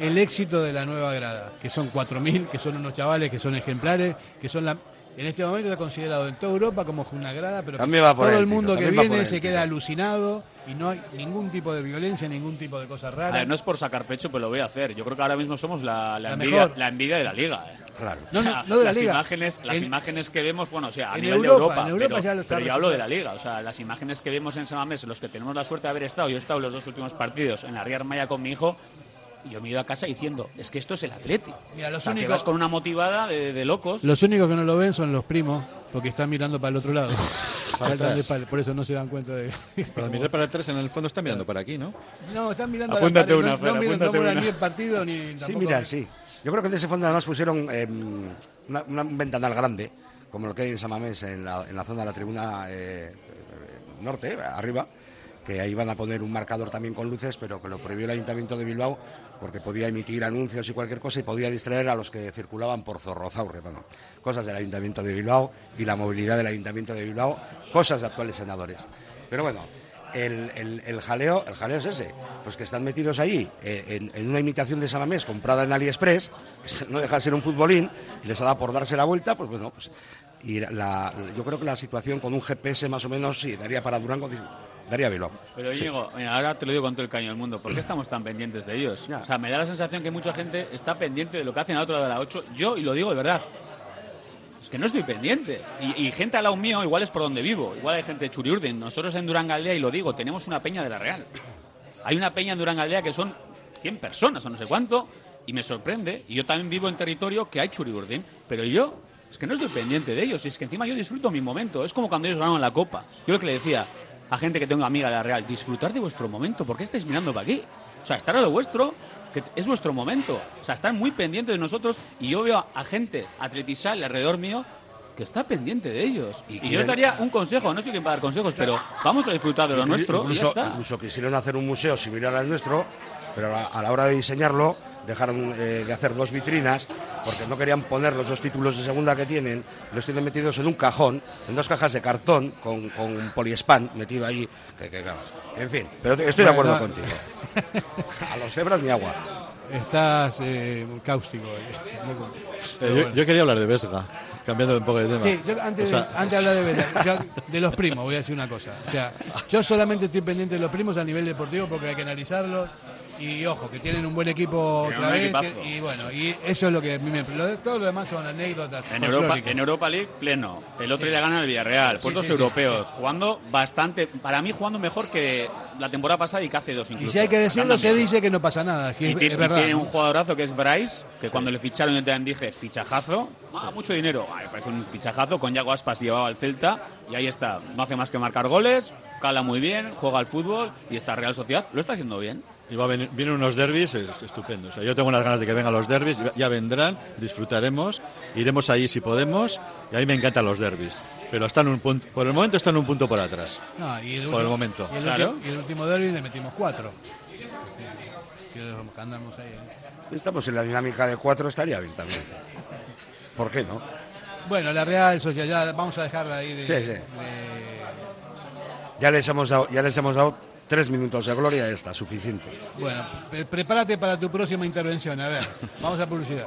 el éxito de la nueva grada, que son 4.000, que son unos chavales, que son ejemplares, que son la... En este momento está considerado en toda Europa como una grada, pero que También va por todo el mundo que viene se queda alucinado y no hay ningún tipo de violencia, ningún tipo de cosa A rara. ver, no es por sacar pecho, pero lo voy a hacer. Yo creo que ahora mismo somos la, la La envidia, mejor. la envidia de la liga. eh. Claro. No, no, O sea, no de la las liga. Imágenes, las En- imágenes que vemos, bueno, o sea, a en nivel Europa, de Europa, en Europa pero, ya lo está pero yo hablo de la liga. O sea, las imágenes que vemos en Samamés, los que tenemos la suerte de haber estado, yo he estado los dos últimos partidos en la Ría Armaya con mi hijo, y yo me he ido a casa diciendo, es que esto es el Atleti. Mira, los O sea, que únicos- vas con una motivada de, de locos. Los únicos que no lo ven son los primos, porque están mirando para el otro lado. Por eso no se dan cuenta de... para mirar para atrás en el fondo está mirando para aquí ¿no? No, están mirando Apúntate a la una, Fer, no, no, miran, no apúntate miran una. ni el partido ni Sí, mira, sí. Yo creo que en ese fondo además pusieron eh, un ventanal grande, como lo que hay en Samamés, en la, en la zona de la tribuna eh, eh, norte, arriba, que ahí van a poner un marcador también con luces, pero que lo prohibió el Ayuntamiento de Bilbao porque podía emitir anuncios y cualquier cosa y podía distraer a los que circulaban por Zorrozaurre. Bueno, cosas del Ayuntamiento de Bilbao y la movilidad del Ayuntamiento de Bilbao, cosas de actuales senadores. Pero bueno, el, el- el jaleo, el jaleo es ese, pues que están metidos ahí eh, en, en una imitación de Salamés comprada en AliExpress, que no deja de ser un futbolín, y les ha dado por darse la vuelta, pues bueno, pues y la, yo creo que la situación con un GPS más o menos sí, daría para Durango, daría Bilbao. Pero Sí. Íñigo, mira, ahora te lo digo con todo el caño del mundo. ¿Por qué estamos tan pendientes de ellos? O sea, me da la sensación que mucha gente está pendiente de lo que hacen al otro lado de la 8. Yo, y lo digo de verdad, es que no estoy pendiente. Y, gente al lado mío, igual es por donde vivo. Igual hay gente de Churiurden. Nosotros en Durangaldea, y lo digo, tenemos una peña de la Real. Hay una peña en Durangaldea que son 100 personas o no sé cuánto, y me sorprende. Y yo también vivo en territorio que hay Churiurden. Pero yo, es que no estoy pendiente de ellos. Y es que encima yo disfruto mi momento. Es como cuando ellos ganaron la Copa. Yo lo que le decía a gente que tengo amiga de la Real, disfrutar de vuestro momento. ¿Por qué estáis mirando para aquí? O sea, estar a lo vuestro, que es vuestro momento. O sea, están muy pendientes de nosotros. Y yo veo a gente atletizal alrededor mío que está pendiente de ellos. Y, yo les daría un consejo, no estoy quien para dar consejos, pero vamos a disfrutar de lo nuestro y ya está. incluso quisieron hacer un museo similar al nuestro, pero a, a la hora de diseñarlo dejaron eh, de hacer dos vitrinas porque no querían poner los dos títulos de segunda que tienen, los tienen metidos en un cajón, en dos cajas de cartón con, con poliespan metido ahí. que- que, claro. En fin, pero te- estoy de Bueno, acuerdo no. contigo. A los cebras ni agua. Estás eh, cáustico. Pero Eh, yo, quería hablar de Vesga, cambiando un poco de tema. Sí, yo antes, O sea, de, antes de hablar de, yo de los primos, voy a decir una cosa. O sea, yo solamente estoy pendiente de los primos a nivel deportivo porque hay que analizarlos. Y ojo, que tienen un buen equipo otra un vez. que- y bueno, y eso es lo que a mí me. Lo, de- todo lo demás son anécdotas. En Europa, folclóricas. en Europa League, pleno. El otro Sí. día gana el Villarreal. Sí, Puertos sí, sí, europeos. Jugando bastante. Para mí, jugando mejor que la temporada pasada y que hace dos incluso. Y si hay que decirlo, se dice que no pasa nada. si Y es, tiene, es verdad. tiene ¿no? un jugadorazo que es Bryce, que cuando le ficharon yo también dije, fichajazo, ah, mucho dinero. Ah, me parece un fichajazo, con Yago Aspas llevaba al Celta y ahí está. No hace más que marcar goles, cala muy bien, juega al fútbol y esta Real Sociedad lo está haciendo bien. Y va a venir- vienen unos derbis es- estupendos. O sea, yo tengo unas ganas de que vengan los derbis, ya- ya vendrán, disfrutaremos, iremos allí si podemos, y a mí me encantan los derbis. Pero están un punto, por el momento están un punto por atrás. No, y el por el momento. Y el, Claro. último, y el último derby le metimos cuatro. Andamos ahí. ¿eh? Estamos en la dinámica de cuatro, estaría bien también. ¿Por qué no? Bueno, la Real Sociedad, vamos a dejarla ahí de, Sí, sí. de- Ya les hemos dado, ya les hemos dado tres minutos de gloria, está, suficiente. Bueno, pre- prepárate para tu próxima intervención. A ver, vamos a publicidad.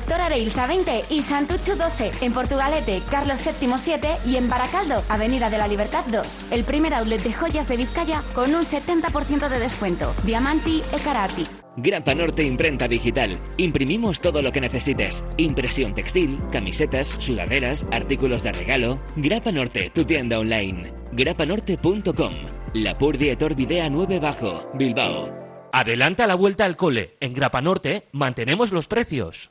Doctor Areilza 20 y Santucho 12. En Portugalete, Carlos VII 7 y en Baracaldo, Avenida de la Libertad 2. El primer outlet de joyas de Vizcaya con un 70% de descuento. Diamanti e Karati. Grapa Norte Imprenta Digital. Imprimimos todo lo que necesites. Impresión textil, camisetas, sudaderas, artículos de regalo. Grapa Norte, tu tienda online. grapanorte.com. La Purdie Videa 9 Bajo, Bilbao. Adelanta la vuelta al cole. En Grapa Norte mantenemos los precios.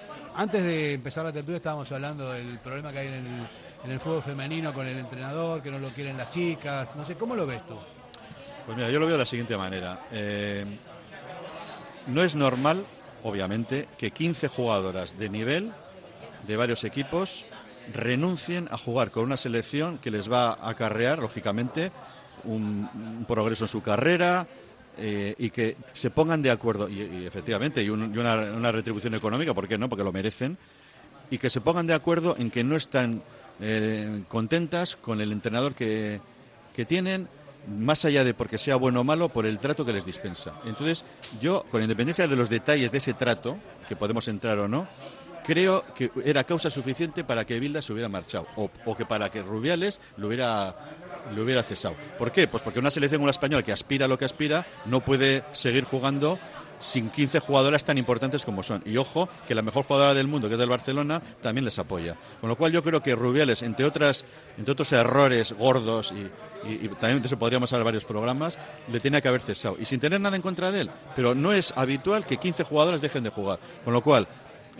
antes de empezar la tertulia estábamos hablando del problema que hay en el, en el fútbol femenino con el entrenador, que no lo quieren las chicas. No sé, ¿cómo lo ves tú? Pues mira, yo lo veo de la siguiente manera. Eh, no es normal, obviamente, que 15 jugadoras de nivel de varios equipos renuncien a jugar con una selección que les va a acarrear, lógicamente, un, un progreso en su carrera eh, y que se pongan de acuerdo, y, efectivamente, y, un- y una, una retribución económica, ¿por qué no? Porque lo merecen, y que se pongan de acuerdo en que no están eh, contentas con el entrenador que, que tienen, más allá de porque sea bueno o malo, por el trato que les dispensa. Entonces, yo, con independencia de los detalles de ese trato, que podemos entrar o no, creo que era causa suficiente para que Bilda se hubiera marchado o, o que para que Rubiales lo hubiera lo hubiera cesado. ¿Por qué? Pues porque una selección la española que aspira a lo que aspira no puede seguir jugando sin 15 jugadoras tan importantes como son. Y ojo, que la mejor jugadora del mundo, que es del Barcelona, también les apoya. Con lo cual yo creo que Rubiales, entre, otras, entre otros errores gordos, y también de eso podríamos hablar varios programas, le tenía que haber cesado. Y sin tener nada en contra de él. Pero no es habitual que 15 jugadoras dejen de jugar. Con lo cual,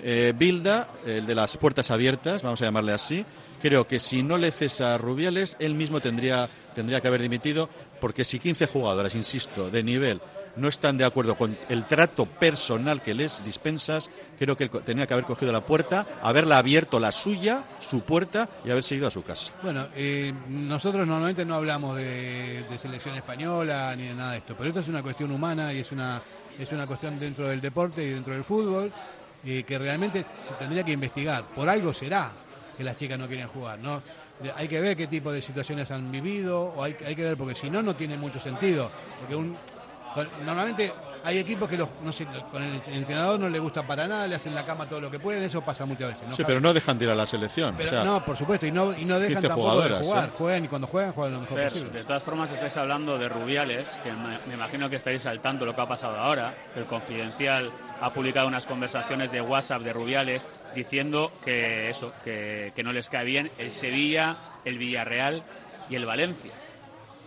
eh, Bilda, el de las puertas abiertas, vamos a llamarle así, creo que si no le cesa a Rubiales, él mismo tendría, tendría que haber dimitido, porque si 15 jugadoras, insisto, de nivel, no están de acuerdo con el trato personal que les dispensas, creo que él tenía que haber cogido la puerta, haberla abierto la suya, su puerta, y haberse ido a su casa. Bueno, eh, nosotros normalmente no hablamos de, de selección española ni de nada de esto, pero esto es una cuestión humana y es una, es una cuestión dentro del deporte y dentro del fútbol eh, que realmente se tendría que investigar. Por algo será que las chicas no quieren jugar, ¿no? Hay que ver qué tipo de situaciones han vivido, o hay, hay que ver, porque si no, no tiene mucho sentido. Porque un, normalmente hay equipos que los, no sé, con el entrenador no le gusta para nada, le hacen la cama todo lo que pueden, eso pasa muchas veces. ¿no? Sí, pero no dejan de ir a la selección. Pero o sea, no, por supuesto, y no, y no dejan 15 tampoco de jugar. ¿eh? Juegan y cuando juegan, juegan lo mejor Fer, posible. de todas formas estáis hablando de Rubiales, que me, me imagino que estaréis al tanto de lo que ha pasado ahora. El Confidencial ha publicado unas conversaciones de WhatsApp de Rubiales diciendo que eso, que, que no les cae bien el Sevilla, el Villarreal y el Valencia.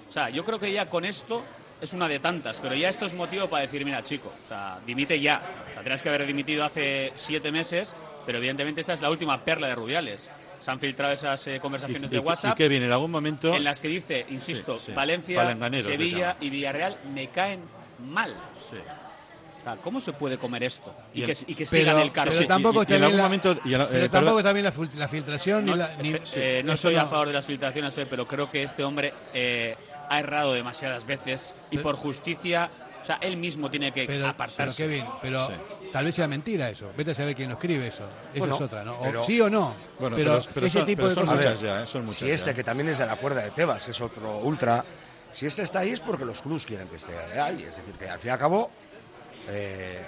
O sea, yo creo que ya con esto es una de tantas, pero ya esto es motivo para decir, mira, chico, o sea, dimite ya. O sea, que haber dimitido hace siete meses, pero evidentemente esta es la última perla de Rubiales. Se han filtrado esas eh, conversaciones y, de y- WhatsApp y que viene en algún momento... en las que dice, insisto, Sí, sí. Valencia, Sevilla y Villarreal me caen mal. Sí. O sea, ¿cómo se puede comer esto? Y, Y el- que, y que Pero- sigan el carro. pero tampoco está bien la- pero eh, la, fil- la filtración No, ni la. ni- efe- eh, no estoy a favor de las filtraciones, eh, pero creo que este hombre eh, ha errado demasiadas veces y por justicia, o sea, él mismo tiene que Pero, pero apartarse. Kevin, pero tal vez sea mentira eso. Vete a saber quién lo escribe eso. Eso Bueno, es otra, ¿no? O pero- sí o no. Bueno, pero, pero- pero ese son- tipo pero de son cosas. muchas ya, ¿eh? Son muchas si este, ya. que también es de la cuerda de Tebas, que es otro ultra, si este está ahí es porque los clubs quieren que esté ahí. Es decir, que al fin y al cabo, eh,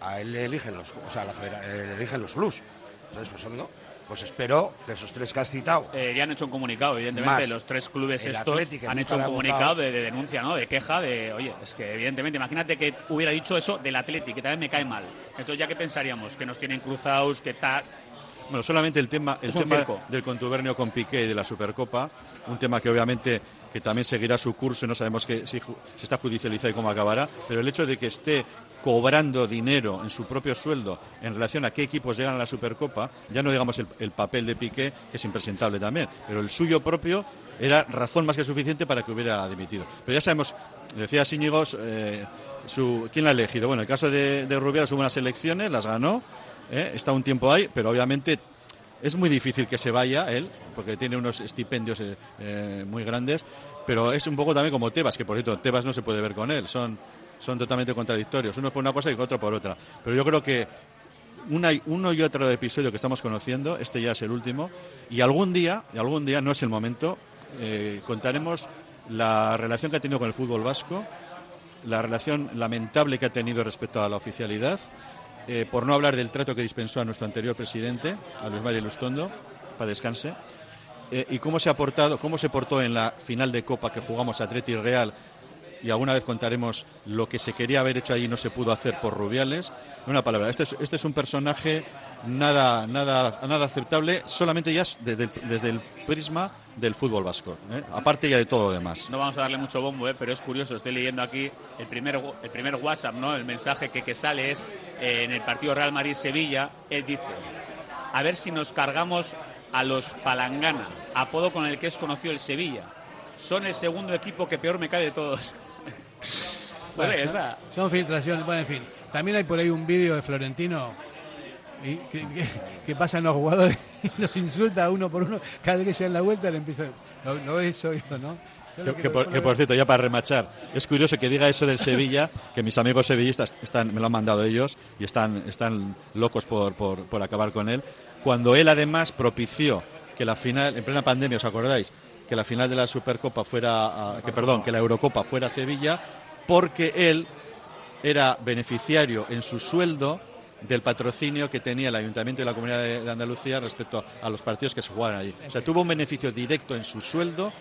a él le eligen los, o sea, la eh, le eligen los clubs. Entonces, pues, ¿no? pues espero que esos tres que has citado, Eh, ya han hecho un comunicado, evidentemente, Más los tres clubes el estos han hecho un comunicado de, de denuncia, ¿no? De queja, de, oye, es que evidentemente, imagínate que hubiera dicho eso del Athletic, que también me cae mal. Entonces, ¿ya qué pensaríamos? Que nos tienen cruzados, que tal... Bueno, solamente el tema, el tema circo. del contubernio con Piqué y de la Supercopa, un tema que obviamente que también seguirá su curso, no sabemos que, si, si está judicializado y cómo acabará, pero el hecho de que esté cobrando dinero en su propio sueldo en relación a qué equipos llegan a la Supercopa, ya no digamos el, el papel de Piqué, que es impresentable también, pero el suyo propio era razón más que suficiente para que hubiera dimitido. Pero ya sabemos, decía Síñigos, eh, su, ¿quién la ha elegido? Bueno, el caso de, de Rubiales hubo unas elecciones, las ganó, ¿eh? está un tiempo ahí, pero obviamente es muy difícil que se vaya él, porque tiene unos estipendios eh, eh, muy grandes, pero es un poco también como Tebas, que por cierto, Tebas no se puede ver con él, son, son totalmente contradictorios, uno por una cosa y otro por otra. Pero yo creo que una uno y otro episodio que estamos conociendo, este ya es el último, y algún día, algún día, no es el momento, eh, contaremos la relación que ha tenido con el fútbol vasco, la relación lamentable que ha tenido respecto a la oficialidad, eh, por no hablar del trato que dispensó a nuestro anterior presidente, a Luis María Lustondo, para descanse, eh, y cómo se ha portado, cómo se portó en la final de Copa que jugamos Atleti Real, y alguna vez contaremos lo que se quería haber hecho allí y no se pudo hacer por Rubiales. Una palabra, este es, este es un personaje nada, nada, nada aceptable, solamente ya es desde el, desde el prisma del fútbol vasco, ¿eh? aparte ya de todo lo demás. No vamos a darle mucho bombo, ¿eh? pero es curioso. Estoy leyendo aquí el primer, el primer WhatsApp, ¿no? El mensaje que, que sale es eh, en el partido Real Madrid-Sevilla. Él dice: A ver si nos cargamos a los Palangana, apodo con el que es conocido el Sevilla. Son el segundo equipo que peor me cae de todos. Pues son, está. son filtraciones. Bueno, en fin. También hay por ahí un vídeo de Florentino que, que- que pasan los jugadores y los insulta uno por uno. Cada vez que se dan la vuelta le empieza. Lo, lo ves oído, ¿no? Que, que por, que, por, cierto, ya para remachar, es curioso que diga eso del Sevilla, que mis amigos sevillistas están, me lo han mandado ellos y están, están locos por, por, por acabar con él, cuando él además propició que la final, en plena pandemia, ¿os acordáis? Que la final de la Supercopa fuera, que perdón, que la Eurocopa fuera Sevilla, porque él era beneficiario en su sueldo del patrocinio que tenía el Ayuntamiento y la Comunidad de, de Andalucía respecto a los partidos que se jugaban allí. O sea, tuvo un beneficio directo en su sueldo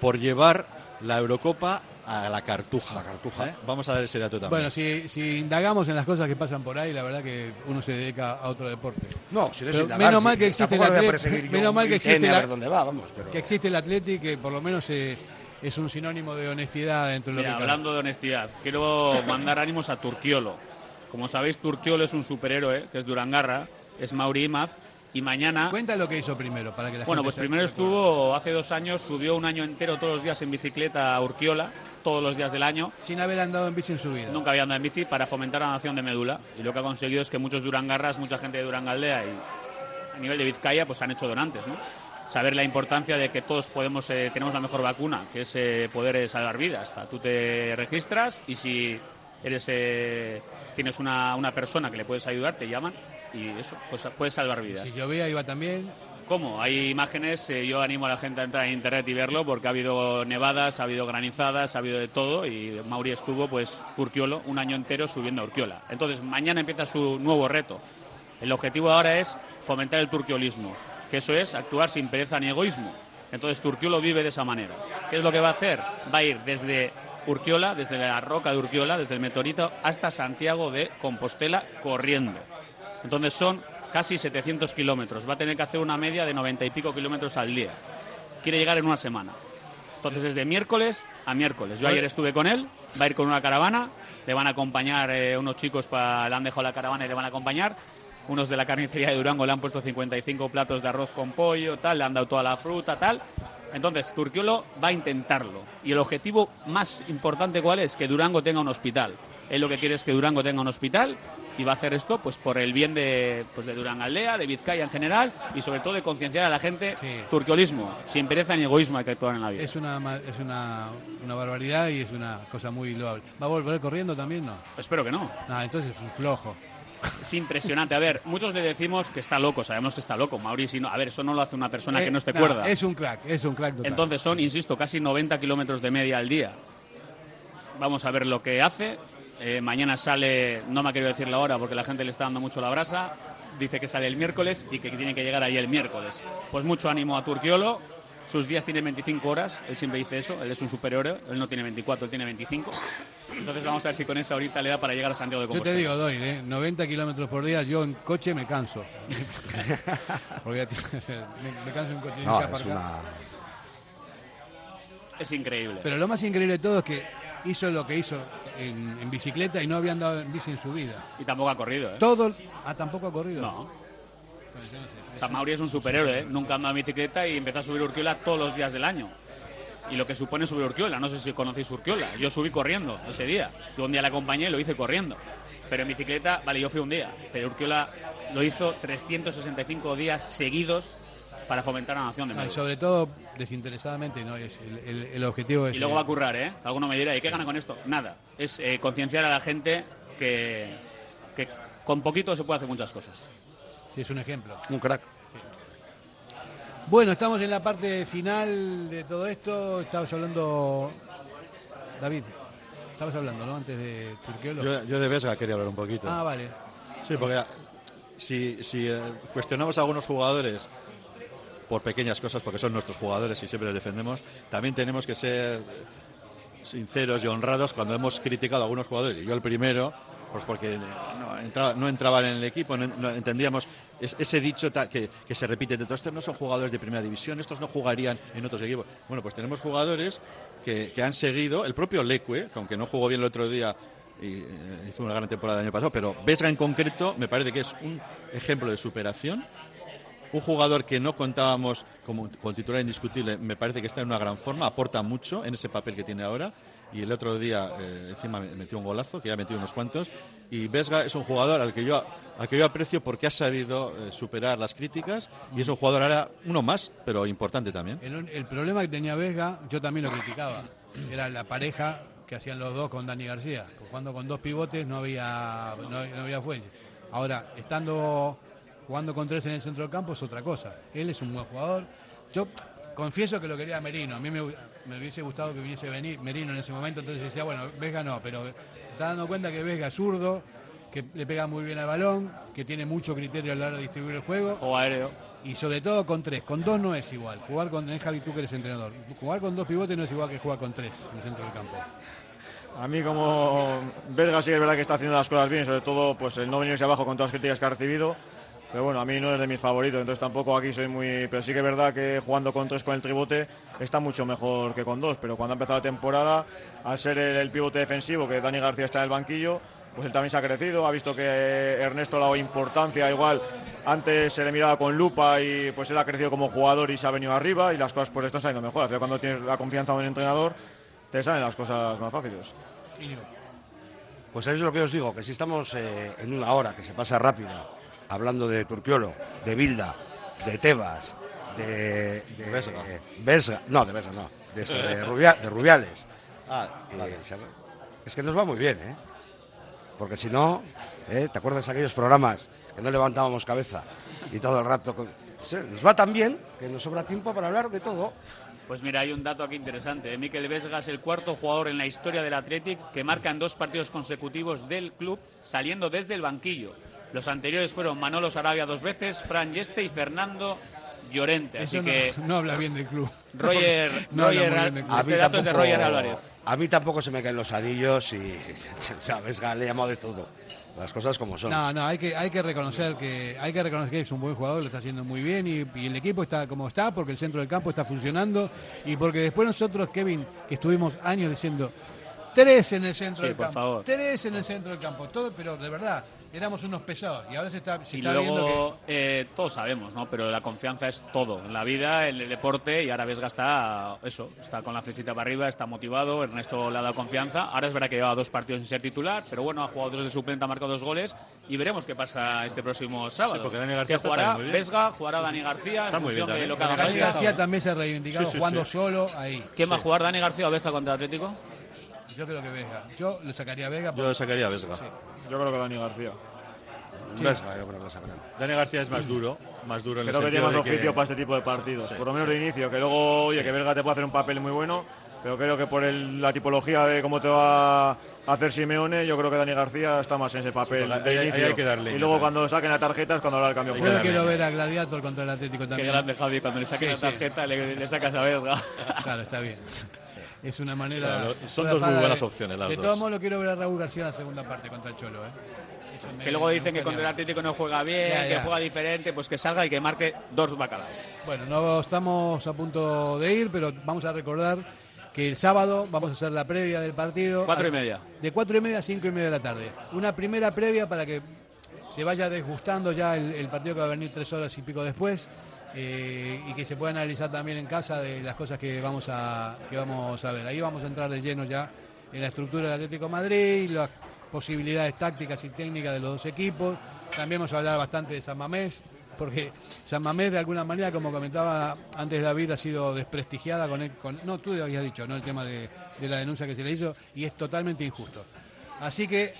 por llevar la Eurocopa a la cartuja. La cartuja. ¿Eh? Vamos a dar ese dato también. Bueno, si, si, indagamos en las cosas que pasan por ahí, la verdad que uno se dedica a otro deporte. No, si no es indagar, menos mal que existe el atleti, menos mal que existe la- ver dónde va, vamos, pero- que existe el atleti que por lo menos eh, es un sinónimo de honestidad dentro de lo Mira, que cabe. hablando de honestidad, quiero mandar ánimos a Turquiolo. Como sabéis, Turquiolo es un superhéroe, que es Durangarra, es Mauri Imaz, y mañana... Cuenta lo que hizo primero para que la Bueno, gente pues se- primero estuvo, hace dos años, subió un año entero todos los días en bicicleta a Urquiola, todos los días del año. Sin haber andado en bici en su vida. Nunca había andado en bici para fomentar la nación de Medula. Y lo que ha conseguido es que muchos durangarras, mucha gente de Durangaldea y a nivel de Vizcaya, pues han hecho donantes, ¿no? Saber la importancia de que todos podemos, eh, tenemos la mejor vacuna, que es eh, poder eh, salvar vidas. O sea, tú te registras y si eres tienes una, una persona que le puedes ayudar, te llaman y eso, pues puedes salvar vidas. Si llovía iba también. ¿Cómo? Hay imágenes, eh, yo animo a la gente a entrar en internet y verlo porque ha habido nevadas, ha habido granizadas, ha habido de todo y Mauri estuvo pues Urquiolo un año entero subiendo a Urquiola. Entonces, mañana empieza su nuevo reto. El objetivo ahora es fomentar el turquiolismo, que eso es actuar sin pereza ni egoísmo. Entonces, Turquiolo vive de esa manera. ¿Qué es lo que va a hacer? Va a ir desde Urquiola, desde la roca de Urquiola, desde el meteorito, hasta Santiago de Compostela corriendo. Entonces son casi 700 kilómetros. Va a tener que hacer una media de 90 y pico kilómetros al día. Quiere llegar en una semana. Entonces es de miércoles a miércoles. Yo ayer estuve con él, va a ir con una caravana, le van a acompañar eh, unos chicos, le han dejado la caravana y le van a acompañar. Unos de la carnicería de Durango le han puesto 55 platos de arroz con pollo, tal, le han dado toda la fruta, tal. Entonces, Turquiolo va a intentarlo. Y el objetivo más importante, ¿cuál es? Que Durango tenga un hospital. Él lo que quiere es que Durango tenga un hospital y va a hacer esto pues por el bien de, pues, de Durangaldea, de Vizcaya en general y sobre todo de concienciar a la gente turquiolismo. Sin pereza ni egoísmo hay que actuar en la vida. Es una es una, una barbaridad y es una cosa muy loable. ¿Va a volver corriendo también? No. Espero que no. Ah, entonces es un flojo. Es impresionante. A ver, muchos le decimos que está loco, sabemos que está loco. Mauricio, no. a ver, eso no lo hace una persona que Eh, no esté nah, cuerda. Es un crack, es un crack total. Entonces son, insisto, casi 90 kilómetros de media al día. Vamos a ver lo que hace. Eh, mañana sale, no me ha querido decir la hora porque la gente le está dando mucho la brasa. Dice que sale el miércoles y que tiene que llegar ahí el miércoles. Pues mucho ánimo a Turquiolo. Sus días tienen 25 horas, él siempre dice eso, él es un superhéroe, él no tiene 24, él tiene 25. Entonces vamos a ver si con esa horita le da para llegar a Santiago de Yo Compostela. te digo, doy, ¿eh? 90 kilómetros por día, yo en coche me canso. Porque me, me canso en coche. No, es una... Es increíble. Pero lo más increíble de todo es que hizo lo que hizo en, en bicicleta y no había andado en bici en su vida. Y tampoco ha corrido, ¿eh? Todo. Ah, tampoco ha corrido. No. O sea, Mauri es un superhéroe, ¿eh? Nunca anda en bicicleta y empezó a subir Urquiola todos los días del año. Y lo que supone subir Urquiola, no sé si conocéis Urquiola. Yo subí corriendo ese día. Yo un día la acompañé y lo hice corriendo. Pero en bicicleta, vale, yo fui un día. Pero Urquiola lo hizo 365 días seguidos para fomentar la nación de Madrid. sobre todo desinteresadamente, ¿no? Es el, el- el objetivo es. Y luego va a currar, ¿eh? Alguno me dirá, ¿y qué gana con esto? Nada. Es eh, concienciar a la gente que, que con poquito se puede hacer muchas cosas. Sí, es un ejemplo. Un crack. Bueno, estamos en la parte final de todo esto. Estabas hablando. David, estabas hablando, ¿no? Antes de Turquiolo. Yo, yo de Vesga quería hablar un poquito. Ah, vale. Sí, porque si, si eh, cuestionamos a algunos jugadores por pequeñas cosas, porque son nuestros jugadores y siempre les defendemos, también tenemos que ser sinceros y honrados cuando hemos criticado a algunos jugadores, y yo el primero, pues porque no, entraba- no entraban en el equipo, no, no entendíamos es- ese dicho que, que se repite de todos estos no son jugadores de primera división, estos no jugarían en otros equipos. Bueno, pues tenemos jugadores que, que han seguido, el propio Leque, que aunque no jugó bien el otro día y eh, hizo una gran temporada el año pasado, pero Vesga en concreto me parece que es un ejemplo de superación. Un jugador que no contábamos como con titular indiscutible, me parece que está en una gran forma, aporta mucho en ese papel que tiene ahora. y el otro día eh, encima me- metió un golazo, que ya ha metido unos cuantos. Y Vesga es un jugador al que yo, al que yo aprecio porque ha sabido eh, superar las críticas y es un jugador ahora uno más, pero importante también. El, problema que tenía Vesga, yo también lo criticaba, era la pareja que hacían los dos con Dani García. Jugando con dos pivotes no había, no, había. Ahora, estando jugando con tres en el centro del campo es otra cosa. Él es un buen jugador. Yo confieso que lo quería Merino. A mí me, me hubiese gustado que viniese venir Merino en ese momento. Entonces decía, bueno, Vesga no, pero te estás dando cuenta que Vesga es zurdo, que le pega muy bien al balón, que tiene mucho criterio a la hora de distribuir el juego. Juego aéreo. Y sobre todo con tres. Con dos no es igual. Jugar con. Es Javi, tú que eres entrenador. Jugar con dos pivotes no es igual que jugar con tres en el centro del campo. A mí como Belga sí es verdad que está haciendo las cosas bien, sobre todo pues el no venirse abajo con todas las críticas que ha recibido. Pero bueno, a mí no es de mis favoritos, entonces tampoco aquí soy muy... Pero sí que es verdad que jugando con tres con el tribote está mucho mejor que con dos. Pero cuando ha empezado la temporada, al ser el, pivote defensivo, que Dani García está en el banquillo, pues él también se ha crecido, ha visto que Ernesto le ha dado importancia, igual antes se le miraba con lupa y pues él ha crecido como jugador y se ha venido arriba y las cosas pues están saliendo mejor. Al final, cuando tienes la confianza de un entrenador, te salen las cosas más fáciles. Pues eso es lo que os digo, que si estamos eh, en una hora que se pasa rápida, hablando de Turquiolo, de Bilda, de Tebas, de, de Vesga. eh, Vesga- no, de Vesga no, de, esto, de, Rubia- de Rubiales. Ah, Eh, es que nos va muy bien, ¿eh? Porque si no, ¿eh? ¿te acuerdas de aquellos programas que no levantábamos cabeza y todo el rato... con- Sí, Nos va tan bien que nos sobra tiempo para hablar de todo. Pues mira, hay un dato aquí interesante. Miquel Vesga es el cuarto jugador en la historia del Athletic que marca en dos partidos consecutivos del club saliendo desde el banquillo. Los anteriores fueron Manolo Sarabia dos veces, Fran Yeste y Fernando Llorente. Así Eso no, que no habla bien del club. Roger, No habla Roger muy bien del club. este dato es de Roger Álvarez. A mí tampoco se me caen los anillos y, ¿sabes? Le he llamado de todo. Las cosas como son. No, no, hay que, hay que reconocer que hay que reconocer que es un buen jugador, lo está haciendo muy bien y, y el equipo está como está porque el centro del campo está funcionando y porque después nosotros, Kevin, que estuvimos años diciendo tres en el centro Sí, del por campo, favor. tres en el centro del campo, todo, pero de verdad éramos unos pesados y ahora se está, se Y está viendo que luego, eh, todos sabemos, ¿no? Pero la confianza es todo en la vida, en el deporte, y ahora Vesga está, eso, está con la flechita para arriba, está motivado, Ernesto le ha dado confianza. Ahora es verdad que lleva dos partidos sin ser titular, pero bueno, ha jugado dos de suplente, ha marcado dos goles, y veremos qué pasa este próximo sábado. porque Dani García que jugará. Vesga, jugará Dani García, Está en muy bien de lo que Dani García. García también se ha reivindicado Sí, sí, jugando sí. solo ahí. ¿Quién va a jugar, Dani García o Vesga contra Atlético? Yo creo que Vega. Yo le sacaría a Vega. Yo sacaría a Vesga. Yo creo que Dani García. Vesga, yo creo que lo sacarán. Dani García es más duro, más duro en el Creo que sentido tiene más de que- oficio para este tipo de partidos. Sí, por lo menos de inicio, que luego, oye, que Belga te puede hacer un papel muy bueno, pero creo que por el- la tipología de cómo te va a hacer Simeone, yo creo que Dani García está más en ese papel porque de ahí inicio. hay que darle y luego también. cuando saquen la tarjeta es cuando habrá el cambio. Yo el quiero ver a Gladiator contra el Atlético Qué también. grande Javi, cuando le saque Sí, la sí. tarjeta le, le sacas a Vesga. Claro, está bien. Es una manera. Claro, son una dos muy buenas de- opciones, las de dos. todos modos, lo quiero ver a Raúl García en la segunda parte contra el Cholo. ¿eh? Me- Que luego dicen que contra el. Atlético no juega bien, Ya, que juega diferente, pues que salga y que marque dos bacalaos. Bueno, no estamos a punto de ir, pero vamos a recordar que el sábado vamos a hacer la previa del partido. Cuatro y media. De cuatro y media a cinco y media de la tarde. Una primera previa para que se vaya desgustando ya el, el partido que va a venir tres horas y pico después. Eh, y que se pueda analizar también en casa de las cosas que vamos a que vamos a ver. Ahí vamos a entrar de lleno ya en la estructura del Atlético Madrid, las posibilidades tácticas y técnicas de los dos equipos. También vamos a hablar bastante de San Mamés, porque San Mamés de alguna manera, como comentaba antes David, ha sido desprestigiada con, el- con- no tú habías dicho, no el tema de, de la denuncia que se le hizo y es totalmente injusto. Así que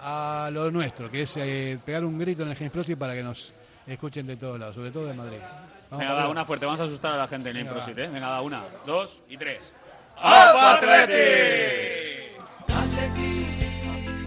a lo nuestro, que es eh, pegar un grito en el James Prosi para que nos escuchen de todos lados, sobre todo de Madrid. Vamos Venga, arriba. una fuerte, vamos a asustar a la gente en el Improsit, ¿eh? Venga, va, una, dos y tres.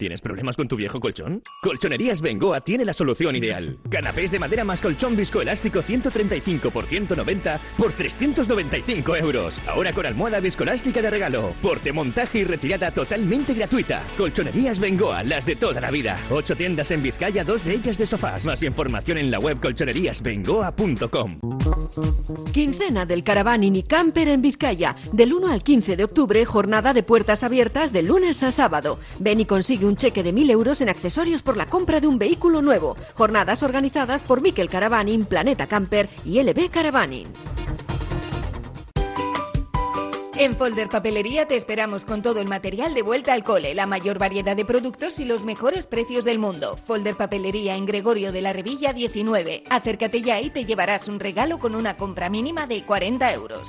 ¿Tienes problemas con tu viejo colchón? Colchonerías Bengoa tiene la solución ideal. Canapés de madera más colchón viscoelástico 135 por 190 por 395 euros. Ahora con almohada viscoelástica de regalo. Porte, montaje y retirada totalmente gratuita. Colchonerías Bengoa, las de toda la vida. Ocho tiendas en Vizcaya, dos de ellas de sofás. Más información en la web colchoneríasbengoa.com. Quincena del Caravaning y Camper en Vizcaya. Del 1 al 15 de octubre, jornada de puertas abiertas de lunes a sábado. Ven y consigue un cheque de 1.000 euros en accesorios por la compra de un vehículo nuevo. Jornadas organizadas por Miquel Caravaning, Planeta Camper y LB Caravaning. En Folder Papelería te esperamos con todo el material de vuelta al cole, la mayor variedad de productos y los mejores precios del mundo. Folder Papelería en Gregorio de la Revilla 19. Acércate ya y te llevarás un regalo con una compra mínima de 40 euros.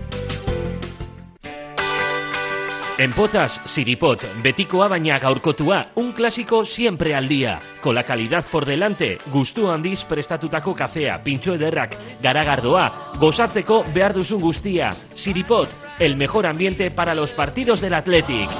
En Pozas, Siripot, betikoa baina gaurkotua, un clásico siempre al día. Con la calidad por delante, gustu handiz prestatutako kafea, pintxo ederrak, garagardoa, gozatzeko behar duzun guztia. Siripot, el mejor ambiente para los partidos del Athletic.